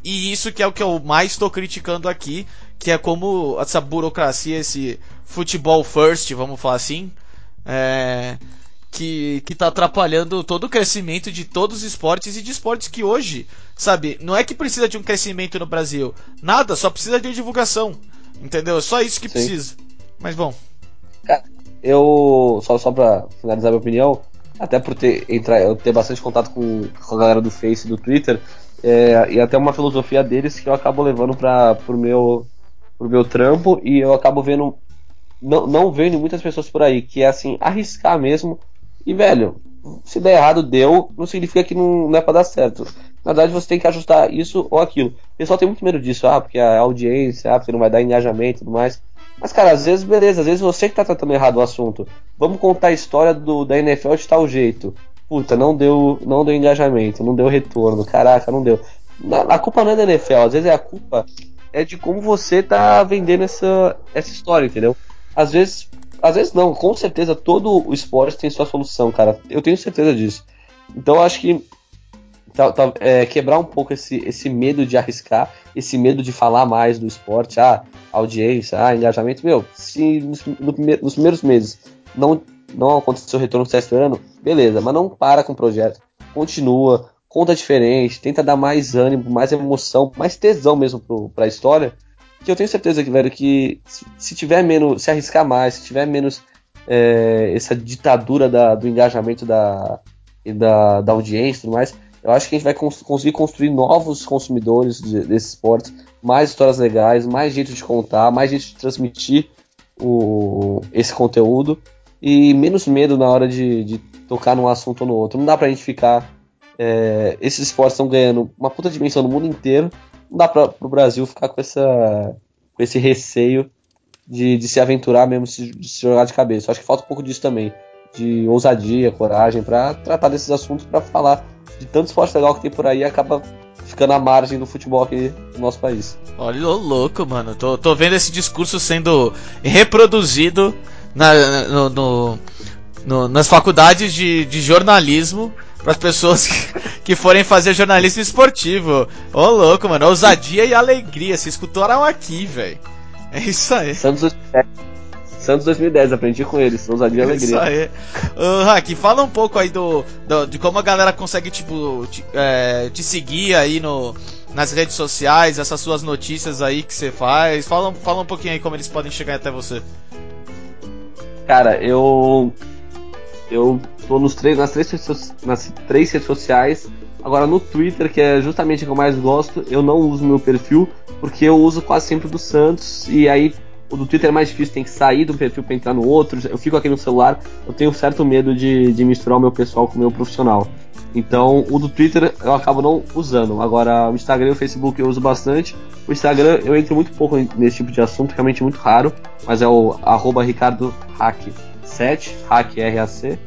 E isso que é o que eu mais estou criticando aqui, que é como essa burocracia, esse futebol first, vamos falar assim, é, que, que tá atrapalhando todo o crescimento de todos os esportes e de esportes que hoje, sabe, não é que precisa de um crescimento no Brasil. Nada, só precisa de divulgação. Entendeu? É só isso que Sim. precisa. Mas bom.
Eu, só, só pra finalizar minha opinião, até por ter, entrar, eu ter bastante contato com, com a galera do Face e do Twitter, é, e até uma filosofia deles que eu acabo levando para pro meu, pro meu trampo e eu acabo vendo não, não vendo muitas pessoas por aí, que é assim, arriscar mesmo e, velho, se der errado, deu, não significa que não, não é pra dar certo. Na verdade, você tem que ajustar isso ou aquilo. O pessoal tem muito medo disso, ah, porque a audiência, ah, porque não vai dar engajamento e tudo mais. Mas, cara, às vezes, beleza, às vezes você que tá tratando errado o assunto. Vamos contar a história do, da NFL de tal jeito. Puta, não deu, não deu engajamento, não deu retorno, caraca, não deu. A culpa não é da NFL, às vezes é a culpa é de como você tá vendendo essa, essa história, entendeu? Às vezes às vezes não, com certeza todo o esporte tem sua solução, cara. Eu tenho certeza disso. Então acho que tá, tá, é, quebrar um pouco esse, esse medo de arriscar, esse medo de falar mais do esporte, ah, audiência, ah, engajamento, meu, se nos, no nos primeiros meses não, não aconteceu o retorno está esperando, beleza, mas não para com o projeto. Continua, conta diferente, tenta dar mais ânimo, mais emoção, mais tesão mesmo para a história que eu tenho certeza que, velho, que se, tiver menos, se arriscar mais, se tiver menos é, essa ditadura da, do engajamento da, da, da audiência e tudo mais, eu acho que a gente vai cons conseguir construir novos consumidores de, desses esportes, mais histórias legais, mais jeito de contar, mais jeito de transmitir o, esse conteúdo e menos medo na hora de, de tocar num assunto ou no outro. Não dá pra gente ficar. É, esses esportes estão ganhando uma puta dimensão no mundo inteiro não dá para o Brasil ficar com, essa, com esse receio de, de se aventurar mesmo, de se jogar de cabeça. Eu acho que falta um pouco disso também, de ousadia, coragem, para tratar desses assuntos, para falar de tanto esporte legal que tem por aí acaba ficando à margem do futebol aqui no nosso país.
Olha o louco, mano. Tô, tô vendo esse discurso sendo reproduzido na, no, no, no, nas faculdades de, de jornalismo para as pessoas que, que, forem fazer jornalismo esportivo. Ô louco, mano. Ousadia e alegria. Se escutaram aqui, velho. É isso aí.
Santos, Santos 2010, aprendi com eles, ousadia e alegria. Isso aí.
Uh, Hack, fala um pouco aí do, do, de como a galera consegue, tipo, te, é, te seguir aí no, nas redes sociais, essas suas notícias aí que você faz. Fala, fala um pouquinho aí como eles podem chegar até você.
Cara, eu. Eu tô nos três, nas, três, nas três redes sociais. Agora no Twitter, que é justamente o que eu mais gosto, eu não uso meu perfil, porque eu uso quase sempre do Santos, e aí o do Twitter é mais difícil, tem que sair do perfil para entrar no outro. Eu fico aqui no celular, eu tenho certo medo de, de misturar o meu pessoal com o meu profissional. Então, o do Twitter eu acabo não usando. Agora, o Instagram e o Facebook eu uso bastante. O Instagram eu entro muito pouco nesse tipo de assunto, realmente muito raro. Mas é o arroba Ricardo Hack 7, Hack R-A-C,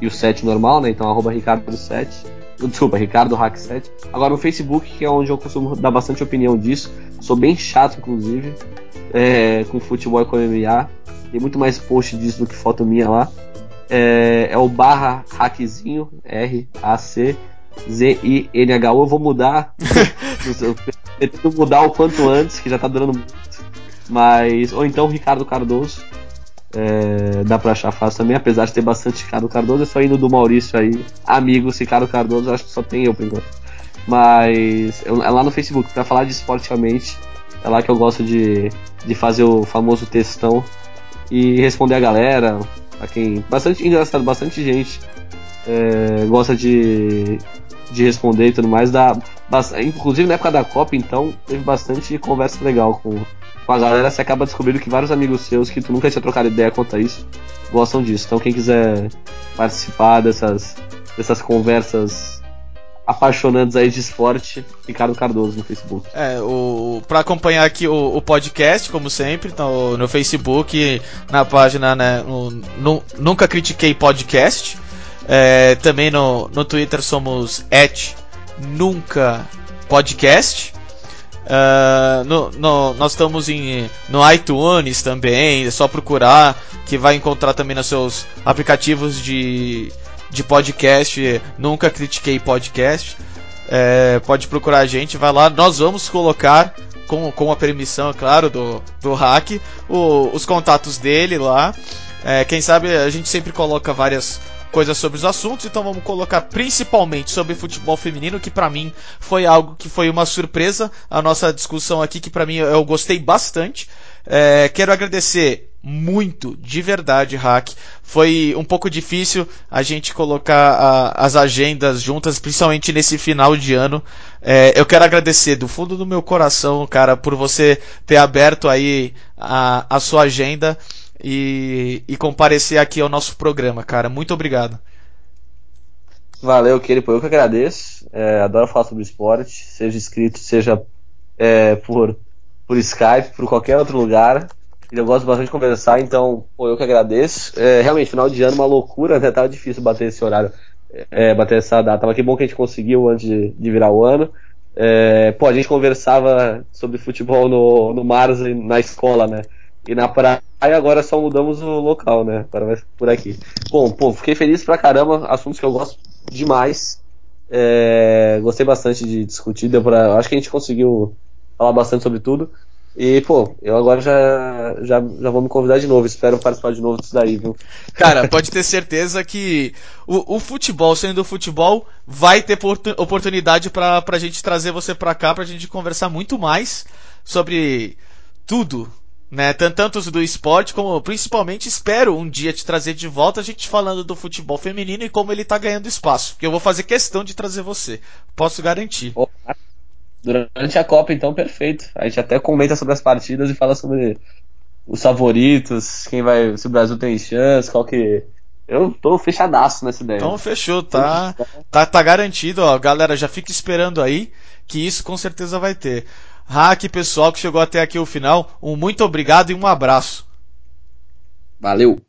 e o 7 normal, né? Então, arroba Ricardo 7. Desculpa, Ricardo Hack 7. Agora, o Facebook, que é onde eu costumo dar bastante opinião disso. Sou bem chato, inclusive, é, com futebol e com MMA. Tem muito mais post disso do que foto minha lá é, é o barra hackzinho, R-A-C. Z-I-N-H-U, eu vou mudar. eu preciso mudar o quanto antes, que já tá durando muito. Mas. Ou então Ricardo Cardoso. É, dá pra achar fácil também, apesar de ter bastante Ricardo Cardoso, é só indo do Maurício aí, amigos Ricardo Cardoso, acho que só tem eu por enquanto. Mas é lá no Facebook, para falar de esportivamente, é lá que eu gosto de, de fazer o famoso textão e responder a galera, a quem. Bastante engraçado, bastante gente é, gosta de, de responder e tudo mais. Dá, inclusive na época da Copa, então, teve bastante conversa legal com, com a galera. Você acaba descobrindo que vários amigos seus que tu nunca tinha trocado ideia quanto a isso gostam disso. Então, quem quiser participar dessas, dessas conversas apaixonantes aí de esporte, Ricardo Cardoso no Facebook.
É, o, pra acompanhar aqui o, o podcast, como sempre, no, no Facebook, na página, né, no, no, Nunca Critiquei Podcast. É, também no, no Twitter somos at Nunca Podcast. Uh, no, no, nós estamos em, no iTunes também, é só procurar que vai encontrar também nos seus aplicativos de, de podcast, nunca critiquei podcast. É, pode procurar a gente, vai lá. Nós vamos colocar, com, com a permissão, é claro, do, do hack, o, os contatos dele lá. É, quem sabe a gente sempre coloca várias coisas sobre os assuntos, então vamos colocar principalmente sobre futebol feminino, que para mim foi algo que foi uma surpresa, a nossa discussão aqui, que para mim eu gostei bastante. É, quero agradecer muito, de verdade, Hack. Foi um pouco difícil a gente colocar a, as agendas juntas, principalmente nesse final de ano. É, eu quero agradecer do fundo do meu coração, cara, por você ter aberto aí a, a sua agenda e, e comparecer aqui ao nosso programa, cara. Muito obrigado.
Valeu, Kiripo. Eu que agradeço. É, adoro falar sobre esporte, seja inscrito, seja é, por, por Skype, por qualquer outro lugar. Eu gosto bastante de conversar, então, pô, eu que agradeço. É, realmente, final de ano, uma loucura, né? Tava difícil bater esse horário, é, bater essa data. Mas que bom que a gente conseguiu antes de, de virar o ano. É, pô, a gente conversava sobre futebol no, no Mars na escola, né? E na praia agora só mudamos o local, né? Agora vai por aqui. Bom, pô, fiquei feliz pra caramba, assuntos que eu gosto demais. É, gostei bastante de discutir, deu pra, acho que a gente conseguiu falar bastante sobre tudo. E, pô, eu agora já, já, já vou me convidar de novo. Espero participar de novo disso daí, viu?
Cara, pode ter certeza que o, o futebol, sendo o futebol, vai ter oportunidade pra, pra gente trazer você pra cá, pra gente conversar muito mais sobre tudo, né? Tanto do esporte, como principalmente espero um dia te trazer de volta a gente falando do futebol feminino e como ele tá ganhando espaço. Que eu vou fazer questão de trazer você. Posso garantir.
Durante a Copa, então, perfeito. A gente até comenta sobre as partidas e fala sobre os favoritos, quem vai. Se o Brasil tem chance, qual que. Eu tô fechadaço nessa ideia.
Então fechou, tá, tá, tá garantido, ó. Galera, já fica esperando aí que isso com certeza vai ter. Hack, pessoal que chegou até aqui o final, um muito obrigado e um abraço.
Valeu!